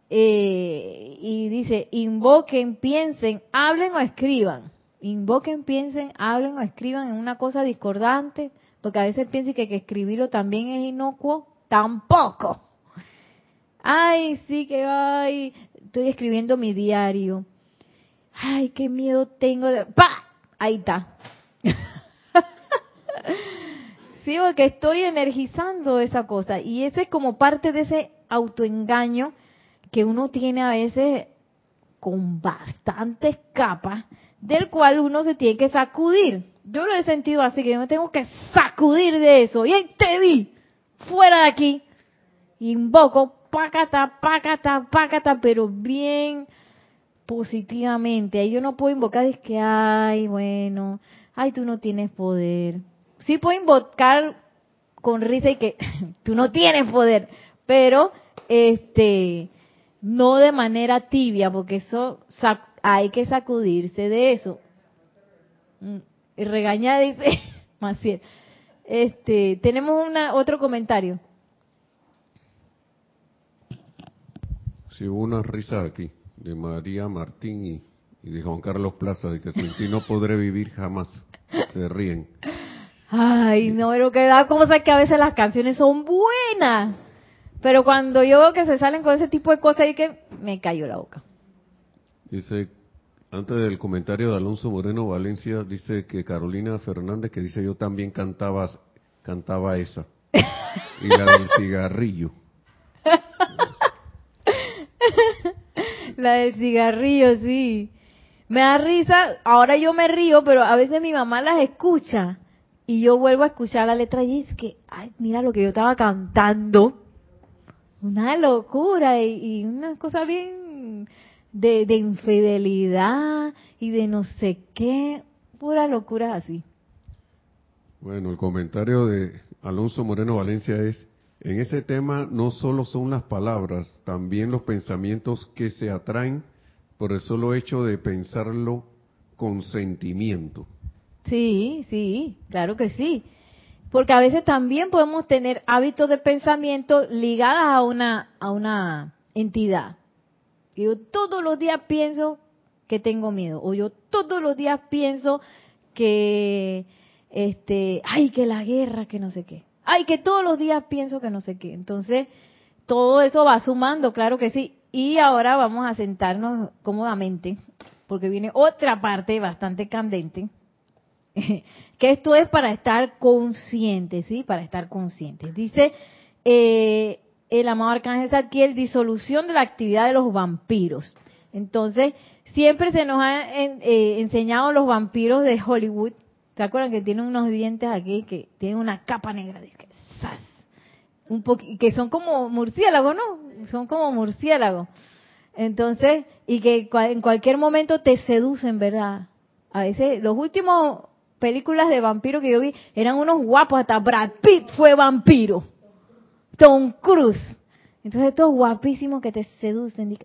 Eh, y dice, invoquen, piensen, hablen o escriban. Invoquen, piensen, hablen o escriban en una cosa discordante, porque a veces piensan que, que escribirlo también es inocuo. Tampoco ay, sí que ay, estoy escribiendo mi diario. Ay, qué miedo tengo de... ¡Pa! Ahí está. sí, porque estoy energizando esa cosa. Y ese es como parte de ese autoengaño que uno tiene a veces con bastantes capas, del cual uno se tiene que sacudir. Yo lo he sentido así, que yo me tengo que sacudir de eso. Y ahí te vi, fuera de aquí. Invoco, pácata, pácata, pácata, pero bien positivamente. Ahí yo no puedo invocar, es que, ay, bueno, ay, tú no tienes poder. Sí puedo invocar con risa y que tú no tienes poder, pero este no de manera tibia, porque eso hay que sacudirse de eso. Mm, y regañar dice Maciel. Este, tenemos una otro comentario. Sí, hubo una risa aquí de María Martín y, de Juan Carlos Plaza, de que sin ti no podré vivir jamás. Se ríen. Ay, no, pero que da cosa que a veces las canciones son buenas. Pero cuando yo veo que se salen con ese tipo de cosas, y que me cayó la boca. Dice, antes del comentario de Alonso Moreno Valencia, dice que Carolina Fernández, que dice yo también cantaba, cantaba esa. y la del cigarrillo. la del cigarrillo, sí. Me da risa, ahora yo me río, pero a veces mi mamá las escucha y yo vuelvo a escuchar la letra y es que, ay, mira lo que yo estaba cantando. Una locura y, una cosa bien de, de, infidelidad y de no sé qué, pura locura así. Bueno, el comentario de Alonso Moreno Valencia es, en ese tema no solo son las palabras, también los pensamientos que se atraen por el solo hecho de pensarlo con sentimiento. Sí, sí, claro que sí. Porque a veces también podemos tener hábitos de pensamiento ligados a una, a una entidad. Yo todos los días pienso que tengo miedo. O yo todos los días pienso que, este, ay, que la guerra, que no sé qué. Ay, que todos los días pienso que no sé qué. Entonces, todo eso va sumando, claro que sí. Y ahora vamos a sentarnos cómodamente, porque viene otra parte bastante candente, que esto es para estar conscientes, ¿sí? Para estar conscientes. Dice eh, el amado Arcángel Zadkiel, disolución de la actividad de los vampiros. Entonces, siempre se nos han eh, enseñado los vampiros de Hollywood. ¿Se acuerdan que tienen unos dientes aquí que tienen una capa negra? Que, un que son como murciélagos, ¿no? Son como murciélagos. Entonces, y que en cualquier momento te seducen, ¿verdad? A veces, los últimos películas de vampiros que yo vi eran unos guapos, hasta Brad Pitt fue vampiro. Tom Cruise. Entonces, estos guapísimos que te seducen.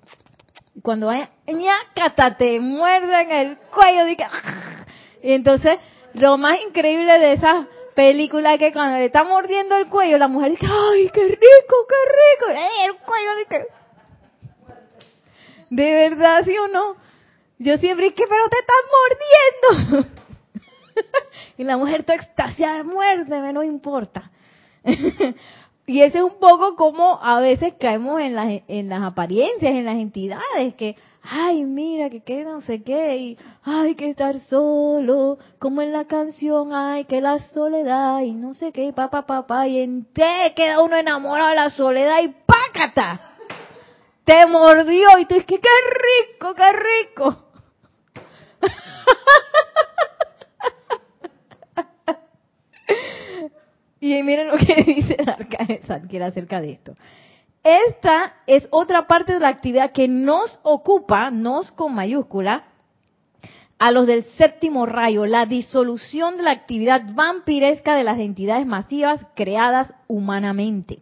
Y cuando vayan, ñacata, te muerden el cuello. Y entonces, lo más increíble de esas película que cuando le está mordiendo el cuello, la mujer dice, ¡ay, qué rico, qué rico! el cuello dice, ¿de verdad, sí o no? Yo siempre dije, pero te estás mordiendo. y la mujer toda extasiada, muérdeme, no importa. y ese es un poco como a veces caemos en las, en las apariencias, en las entidades, que ay, mira, que qué no sé qué, y ay, que estar solo, como en la canción, ay, que la soledad, y no sé qué, papá, papá, y en te queda uno enamorado de la soledad y pácata, te mordió, y tú dices, qué rico, qué rico. y miren lo que dice el arcángel acerca de esto. Esta es otra parte de la actividad que nos ocupa, nos con mayúscula, a los del séptimo rayo, la disolución de la actividad vampiresca de las entidades masivas creadas humanamente.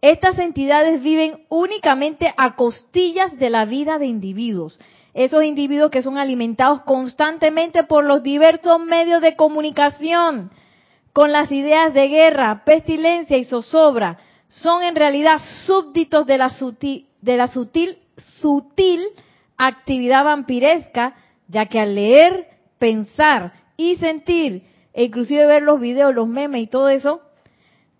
Estas entidades viven únicamente a costillas de la vida de individuos. Esos individuos que son alimentados constantemente por los diversos medios de comunicación, con las ideas de guerra, pestilencia y zozobra, son en realidad súbditos de la sutil, de la sutil, sutil actividad vampiresca, ya que al leer, pensar y sentir, e inclusive ver los videos, los memes y todo eso,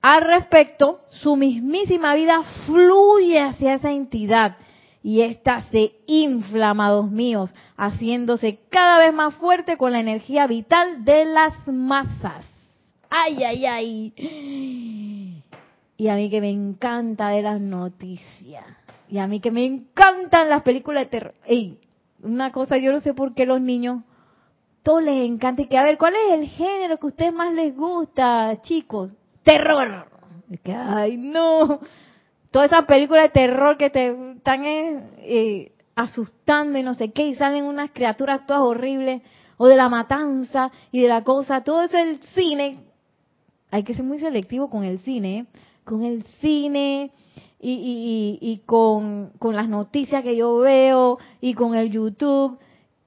al respecto, su mismísima vida fluye hacia esa entidad y ésta se infla, amados míos, haciéndose cada vez más fuerte con la energía vital de las masas. ¡Ay, ay, ay! Y a mí que me encanta de las noticias. Y a mí que me encantan las películas de terror. Ey, una cosa, yo no sé por qué los niños, todo les encanta. Y que, a ver, ¿cuál es el género que a ustedes más les gusta, chicos? Terror. Que, ay, no. Todas esas películas de terror que te están eh, eh, asustando y no sé qué, y salen unas criaturas todas horribles, o de la matanza y de la cosa, todo eso el cine. Hay que ser muy selectivo con el cine, con el cine y, con, las noticias que yo veo y con el YouTube.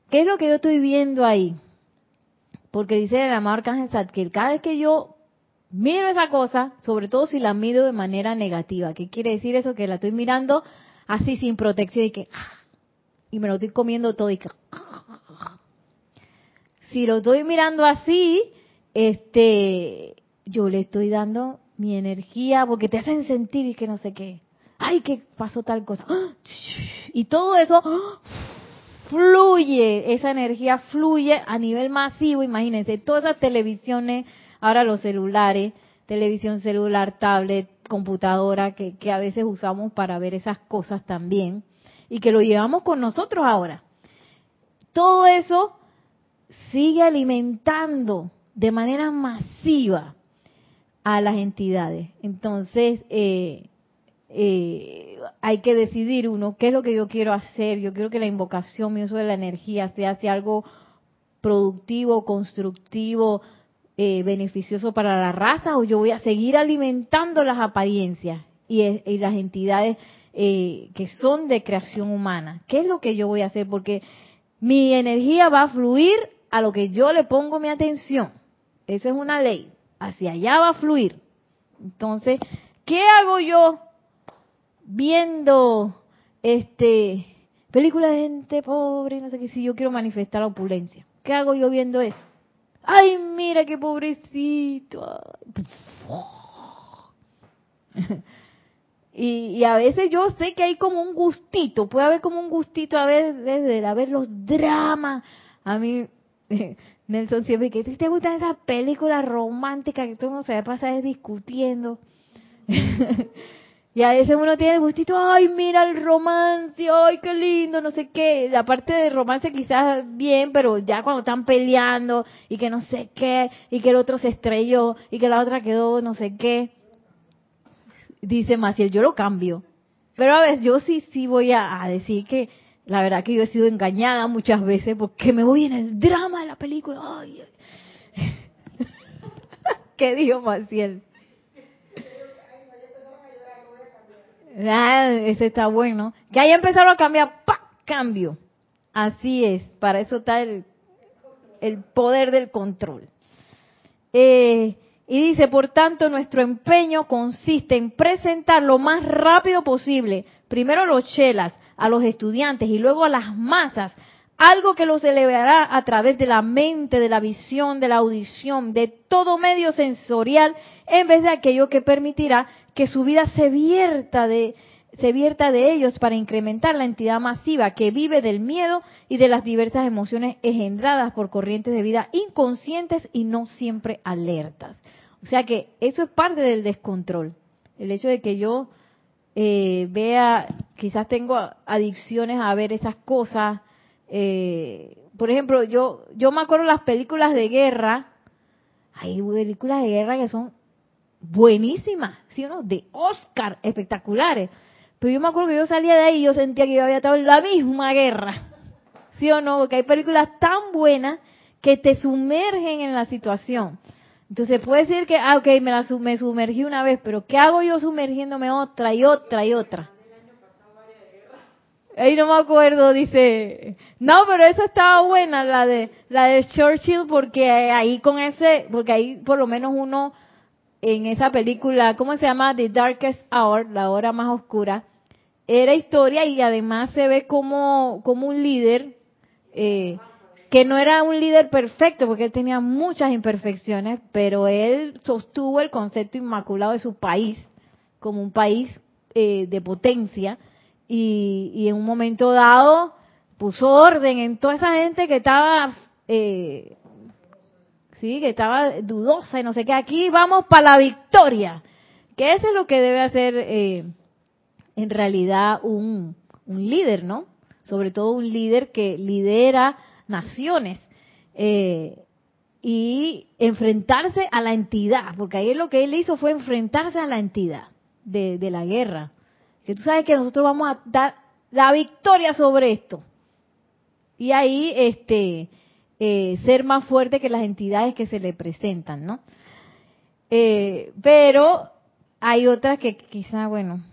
¿Qué es lo que yo estoy viendo ahí? Porque dice el amado Arcángel que cada vez que yo miro esa cosa, sobre todo si la miro de manera negativa, ¿qué quiere decir eso? Que la estoy mirando así sin protección y que y me lo estoy comiendo todo y que si lo estoy mirando así, este yo le estoy dando mi energía, porque te hacen sentir y que no sé qué. Ay, que pasó tal cosa. Y todo eso fluye, esa energía fluye a nivel masivo, imagínense, todas esas televisiones, ahora los celulares, televisión celular, tablet, computadora, que, que a veces usamos para ver esas cosas también, y que lo llevamos con nosotros ahora. Todo eso sigue alimentando de manera masiva a las entidades. Entonces, eh, eh, hay que decidir uno qué es lo que yo quiero hacer. Yo quiero que la invocación, mi uso de la energía, sea hacia algo productivo, constructivo, eh, beneficioso para la raza, o yo voy a seguir alimentando las apariencias y, las entidades que son de creación humana. ¿Qué es lo que yo voy a hacer? Porque mi energía va a fluir a lo que yo le pongo mi atención. Eso es una ley. Hacia allá va a fluir. Entonces, ¿qué hago yo viendo este películas de gente pobre, no sé qué, si yo quiero manifestar la opulencia? ¿Qué hago yo viendo eso? Ay, mira qué pobrecito. y, a veces yo sé que hay como un gustito, puede haber como un gustito a veces de, ver los dramas. A mí Nelson siempre que te gustan esas películas románticas que todo el mundo se pasa discutiendo. y a veces uno tiene el gustito, ay, mira el romance, ay, qué lindo, no sé qué. La parte de romance quizás bien, pero ya cuando están peleando y que no sé qué, y que el otro se estrelló y que la otra quedó no sé qué. Dice Maciel, yo lo cambio. Pero a veces yo sí, sí voy a decir que la verdad que yo he sido engañada muchas veces porque me voy en el drama de la película. Ay, ¿Qué dijo Maciel? Ah, ese está bueno. Que ahí empezaron a cambiar, ¡pa! Cambio. Así es, para eso está el, poder del control. Eh, y dice, por tanto, nuestro empeño consiste en presentar lo más rápido posible, primero los chelas, a los estudiantes y luego a las masas, algo que los elevará a través de la mente, de la visión, de la audición, de todo medio sensorial, en vez de aquello que permitirá que su vida se vierta de, se vierta de ellos para incrementar la entidad masiva que vive del miedo y de las diversas emociones engendradas por corrientes de vida inconscientes y no siempre alertas. O sea que eso es parte del descontrol. El hecho de que yo eh, vea, quizás tengo adicciones a ver esas cosas. Eh, por ejemplo, yo yo me acuerdo las películas de guerra. Hay películas de guerra que son buenísimas, ¿sí o no? De Oscar, espectaculares. Pero yo me acuerdo que yo salía de ahí y yo sentía que yo había estado en la misma guerra. ¿Sí o no? Porque hay películas tan buenas que te sumergen en la situación. Entonces puede decir que, ah, ok, me, la, me sumergí una vez, pero ¿qué hago yo sumergiéndome otra y otra y otra? Ahí no me acuerdo, dice. No, pero esa estaba buena, la de la de Churchill, porque ahí con ese, porque ahí por lo menos uno en esa película, ¿cómo se llama? The Darkest Hour, la hora más oscura, era historia y además se ve como, como un líder eh, que no era un líder perfecto porque él tenía muchas imperfecciones, pero él sostuvo el concepto inmaculado de su país como un país eh, de potencia y, en un momento dado puso orden en toda esa gente que estaba eh, sí que estaba dudosa y no sé qué. Aquí vamos para la victoria que eso es lo que debe hacer eh, en realidad un, un líder no sobre todo un líder que lidera naciones eh, y enfrentarse a la entidad, porque ahí lo que él hizo fue enfrentarse a la entidad de, la guerra. Que tú sabes que nosotros vamos a dar la victoria sobre esto. Y ahí este eh, ser más fuerte que las entidades que se le presentan, ¿no? Eh, pero hay otras que quizá, bueno,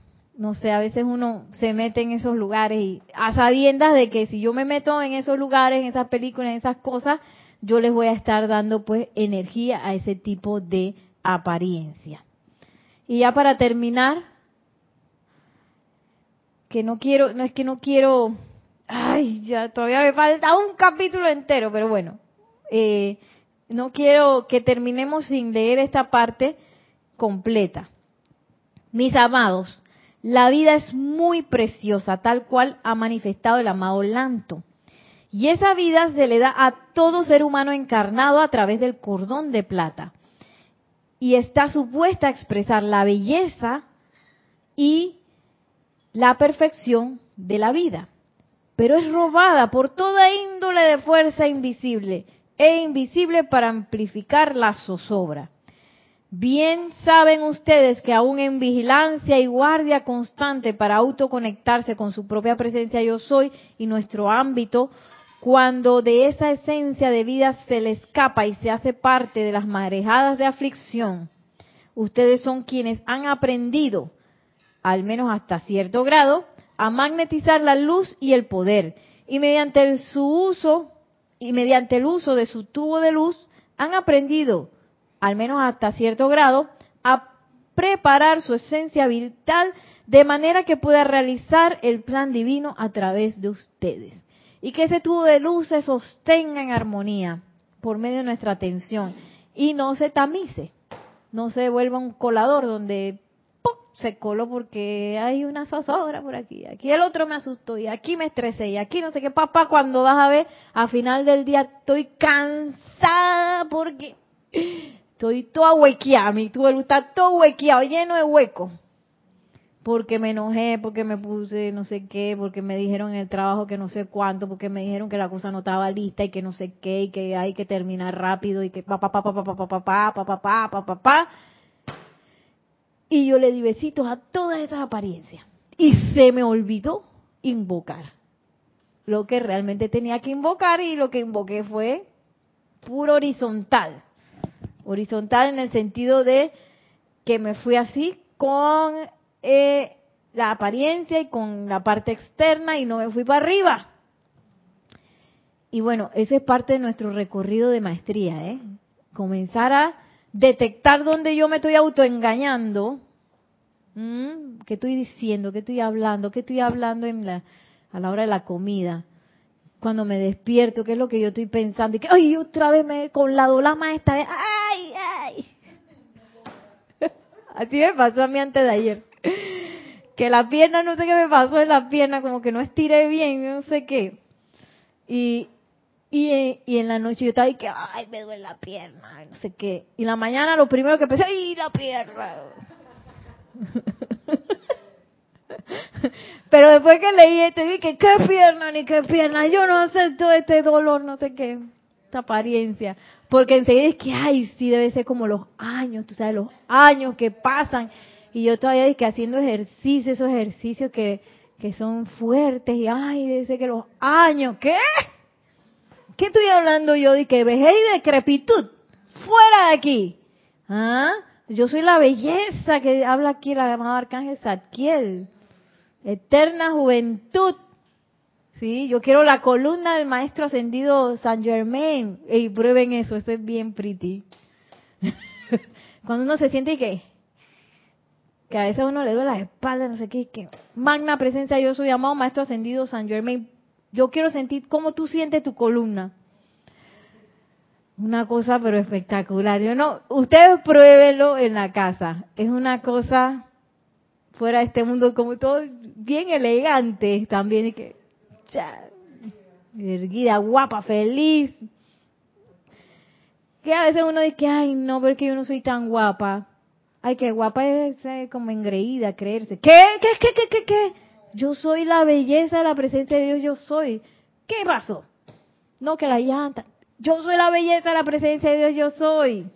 no sé, a veces uno se mete en esos lugares y a sabiendas de que si yo me meto en esos lugares, en esas películas, en esas cosas, yo les voy a estar dando pues energía a ese tipo de apariencia. Y ya para terminar, que no quiero, no es que no quiero, ay, ya todavía me falta un capítulo entero, pero bueno, eh, no quiero que terminemos sin leer esta parte completa. Mis amados, la vida es muy preciosa, tal cual ha manifestado el amado Lanto. Y esa vida se le da a todo ser humano encarnado a través del cordón de plata. y está supuesta a expresar la belleza y la perfección de la vida, pero es robada por toda índole de fuerza invisible e invisible para amplificar la zozobra. Bien saben ustedes que aún en vigilancia y guardia constante para autoconectarse con su propia presencia yo soy y nuestro ámbito, cuando de esa esencia de vida se le escapa y se hace parte de las marejadas de aflicción, ustedes son quienes han aprendido, al menos hasta cierto grado, a magnetizar la luz y el poder. Y mediante su uso, y mediante el uso de su tubo de luz, han aprendido, al menos hasta cierto grado, a preparar su esencia vital de manera que pueda realizar el plan divino a través de ustedes. Y que ese tubo de luz se sostenga en armonía por medio de nuestra atención y no se tamice, no se vuelva un colador donde se coló porque hay una zozobra por aquí, aquí el otro me asustó y aquí me estresé y aquí no sé qué, papá, cuando vas a ver, a final del día estoy cansada porque estoy toda huequeada, mi tubo está todo huequeado, lleno de huecos porque me enojé, porque me puse no sé qué, porque me dijeron en el trabajo que no sé cuánto, porque me dijeron que la cosa no estaba lista y que no sé qué, y que hay que terminar rápido y que pa pa pa pa pa pa pa pa pa pa pa pa pa pa y yo le di besitos a todas esas apariencias y se me olvidó invocar lo que realmente tenía que invocar y lo que invoqué fue puro horizontal horizontal en el sentido de que me fui así con eh, la apariencia y con la parte externa y no me fui para arriba. Y bueno, ese es parte de nuestro recorrido de maestría, ¿eh? Comenzar a detectar dónde yo me estoy autoengañando, qué estoy diciendo, qué estoy hablando, qué estoy hablando en la, a la hora de la comida, cuando me despierto, qué es lo que yo estoy pensando, y que, ay, otra vez me, con la dolama esta, ay, ay. Así me pasó a mí antes de ayer que la pierna, no sé qué me pasó en la pierna, como que no estiré bien, no sé qué. Y, y, y en la noche yo estaba y que, ay, me duele la pierna, no sé qué. Y la mañana lo primero que pensé, ay, la pierna. Pero después que leí esto, dije, ¿qué pierna ni qué pierna? Yo no acepto este dolor, no sé qué, esta apariencia. Porque enseguida es que, ay, sí, debe ser como los años, tú sabes, los años que pasan y yo todavía dije haciendo ejercicio, esos ejercicios que, que son fuertes y ay, dice que los años, ¿qué? ¿Qué estoy hablando yo de que vejez y decrepitud? Fuera de aquí. ¿Ah? Yo soy la belleza que habla aquí el amado Arcángel Zadkiel. Eterna juventud. Sí, yo quiero la columna del maestro ascendido San Germain. Y prueben eso, eso es bien pretty. Cuando uno se siente que que a veces uno le duele la espalda, no sé qué, que magna presencia yo soy amado maestro ascendido San Germain. Yo quiero sentir cómo tú sientes tu columna. Una cosa pero espectacular. Yo no, ustedes pruébenlo en la casa. Es una cosa fuera de este mundo como todo bien elegante también y que ya, erguida, guapa, feliz. Que a veces uno dice, ay, no, porque yo no soy tan guapa. Ay, qué guapa es como engreída, creerse. ¿Qué? ¿Qué? ¿Qué? ¿Qué? ¿Qué? ¿Qué? Yo soy la belleza la presencia de Dios, yo soy. ¿Qué pasó? No, que la llanta. Yo soy la belleza la presencia de Dios, yo soy.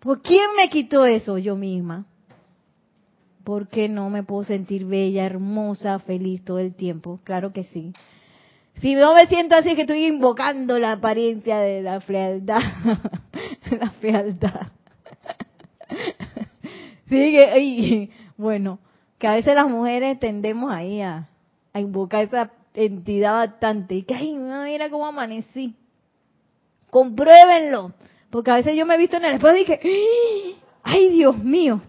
¿Por quién me quitó eso? Yo misma. ¿Por qué no me puedo sentir bella, hermosa, feliz todo el tiempo? Claro que sí. Si no me siento así, que estoy invocando la apariencia de la fealdad. la fealdad. Sí, que, bueno, que a veces las mujeres tendemos ahí a, invocar esa entidad bastante. Y que, ay, mira cómo amanecí. Compruébenlo. Porque a veces yo me he visto en el espejo y dije, ay, Dios mío.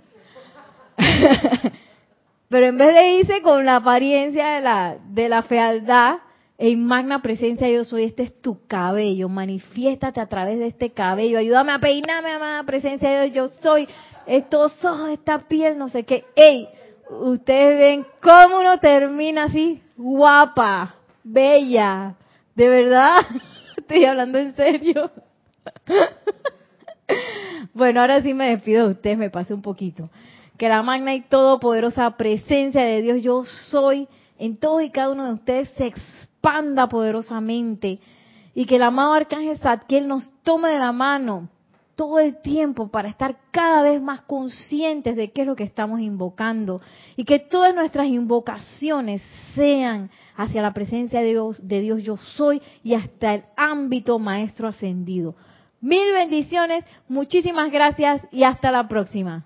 Pero en vez de irse con la apariencia de la, de la fealdad, en magna presencia yo soy, este es tu cabello, manifiéstate a través de este cabello, ayúdame a peinarme, amada presencia de Dios, yo soy, estos ojos, esta piel, no sé qué. ¡Ey! Ustedes ven cómo uno termina así, guapa, bella. ¿De verdad? Estoy hablando en serio. Bueno, ahora sí me despido de ustedes, me pasé un poquito. Que la magna y todopoderosa presencia de Dios yo soy en todos y cada uno de ustedes se expanda poderosamente y que el amado Arcángel Zadkiel nos tome de la mano todo el tiempo para estar cada vez más conscientes de qué es lo que estamos invocando y que todas nuestras invocaciones sean hacia la presencia de Dios, de Dios yo soy y hasta el ámbito maestro ascendido. Mil bendiciones, muchísimas gracias y hasta la próxima.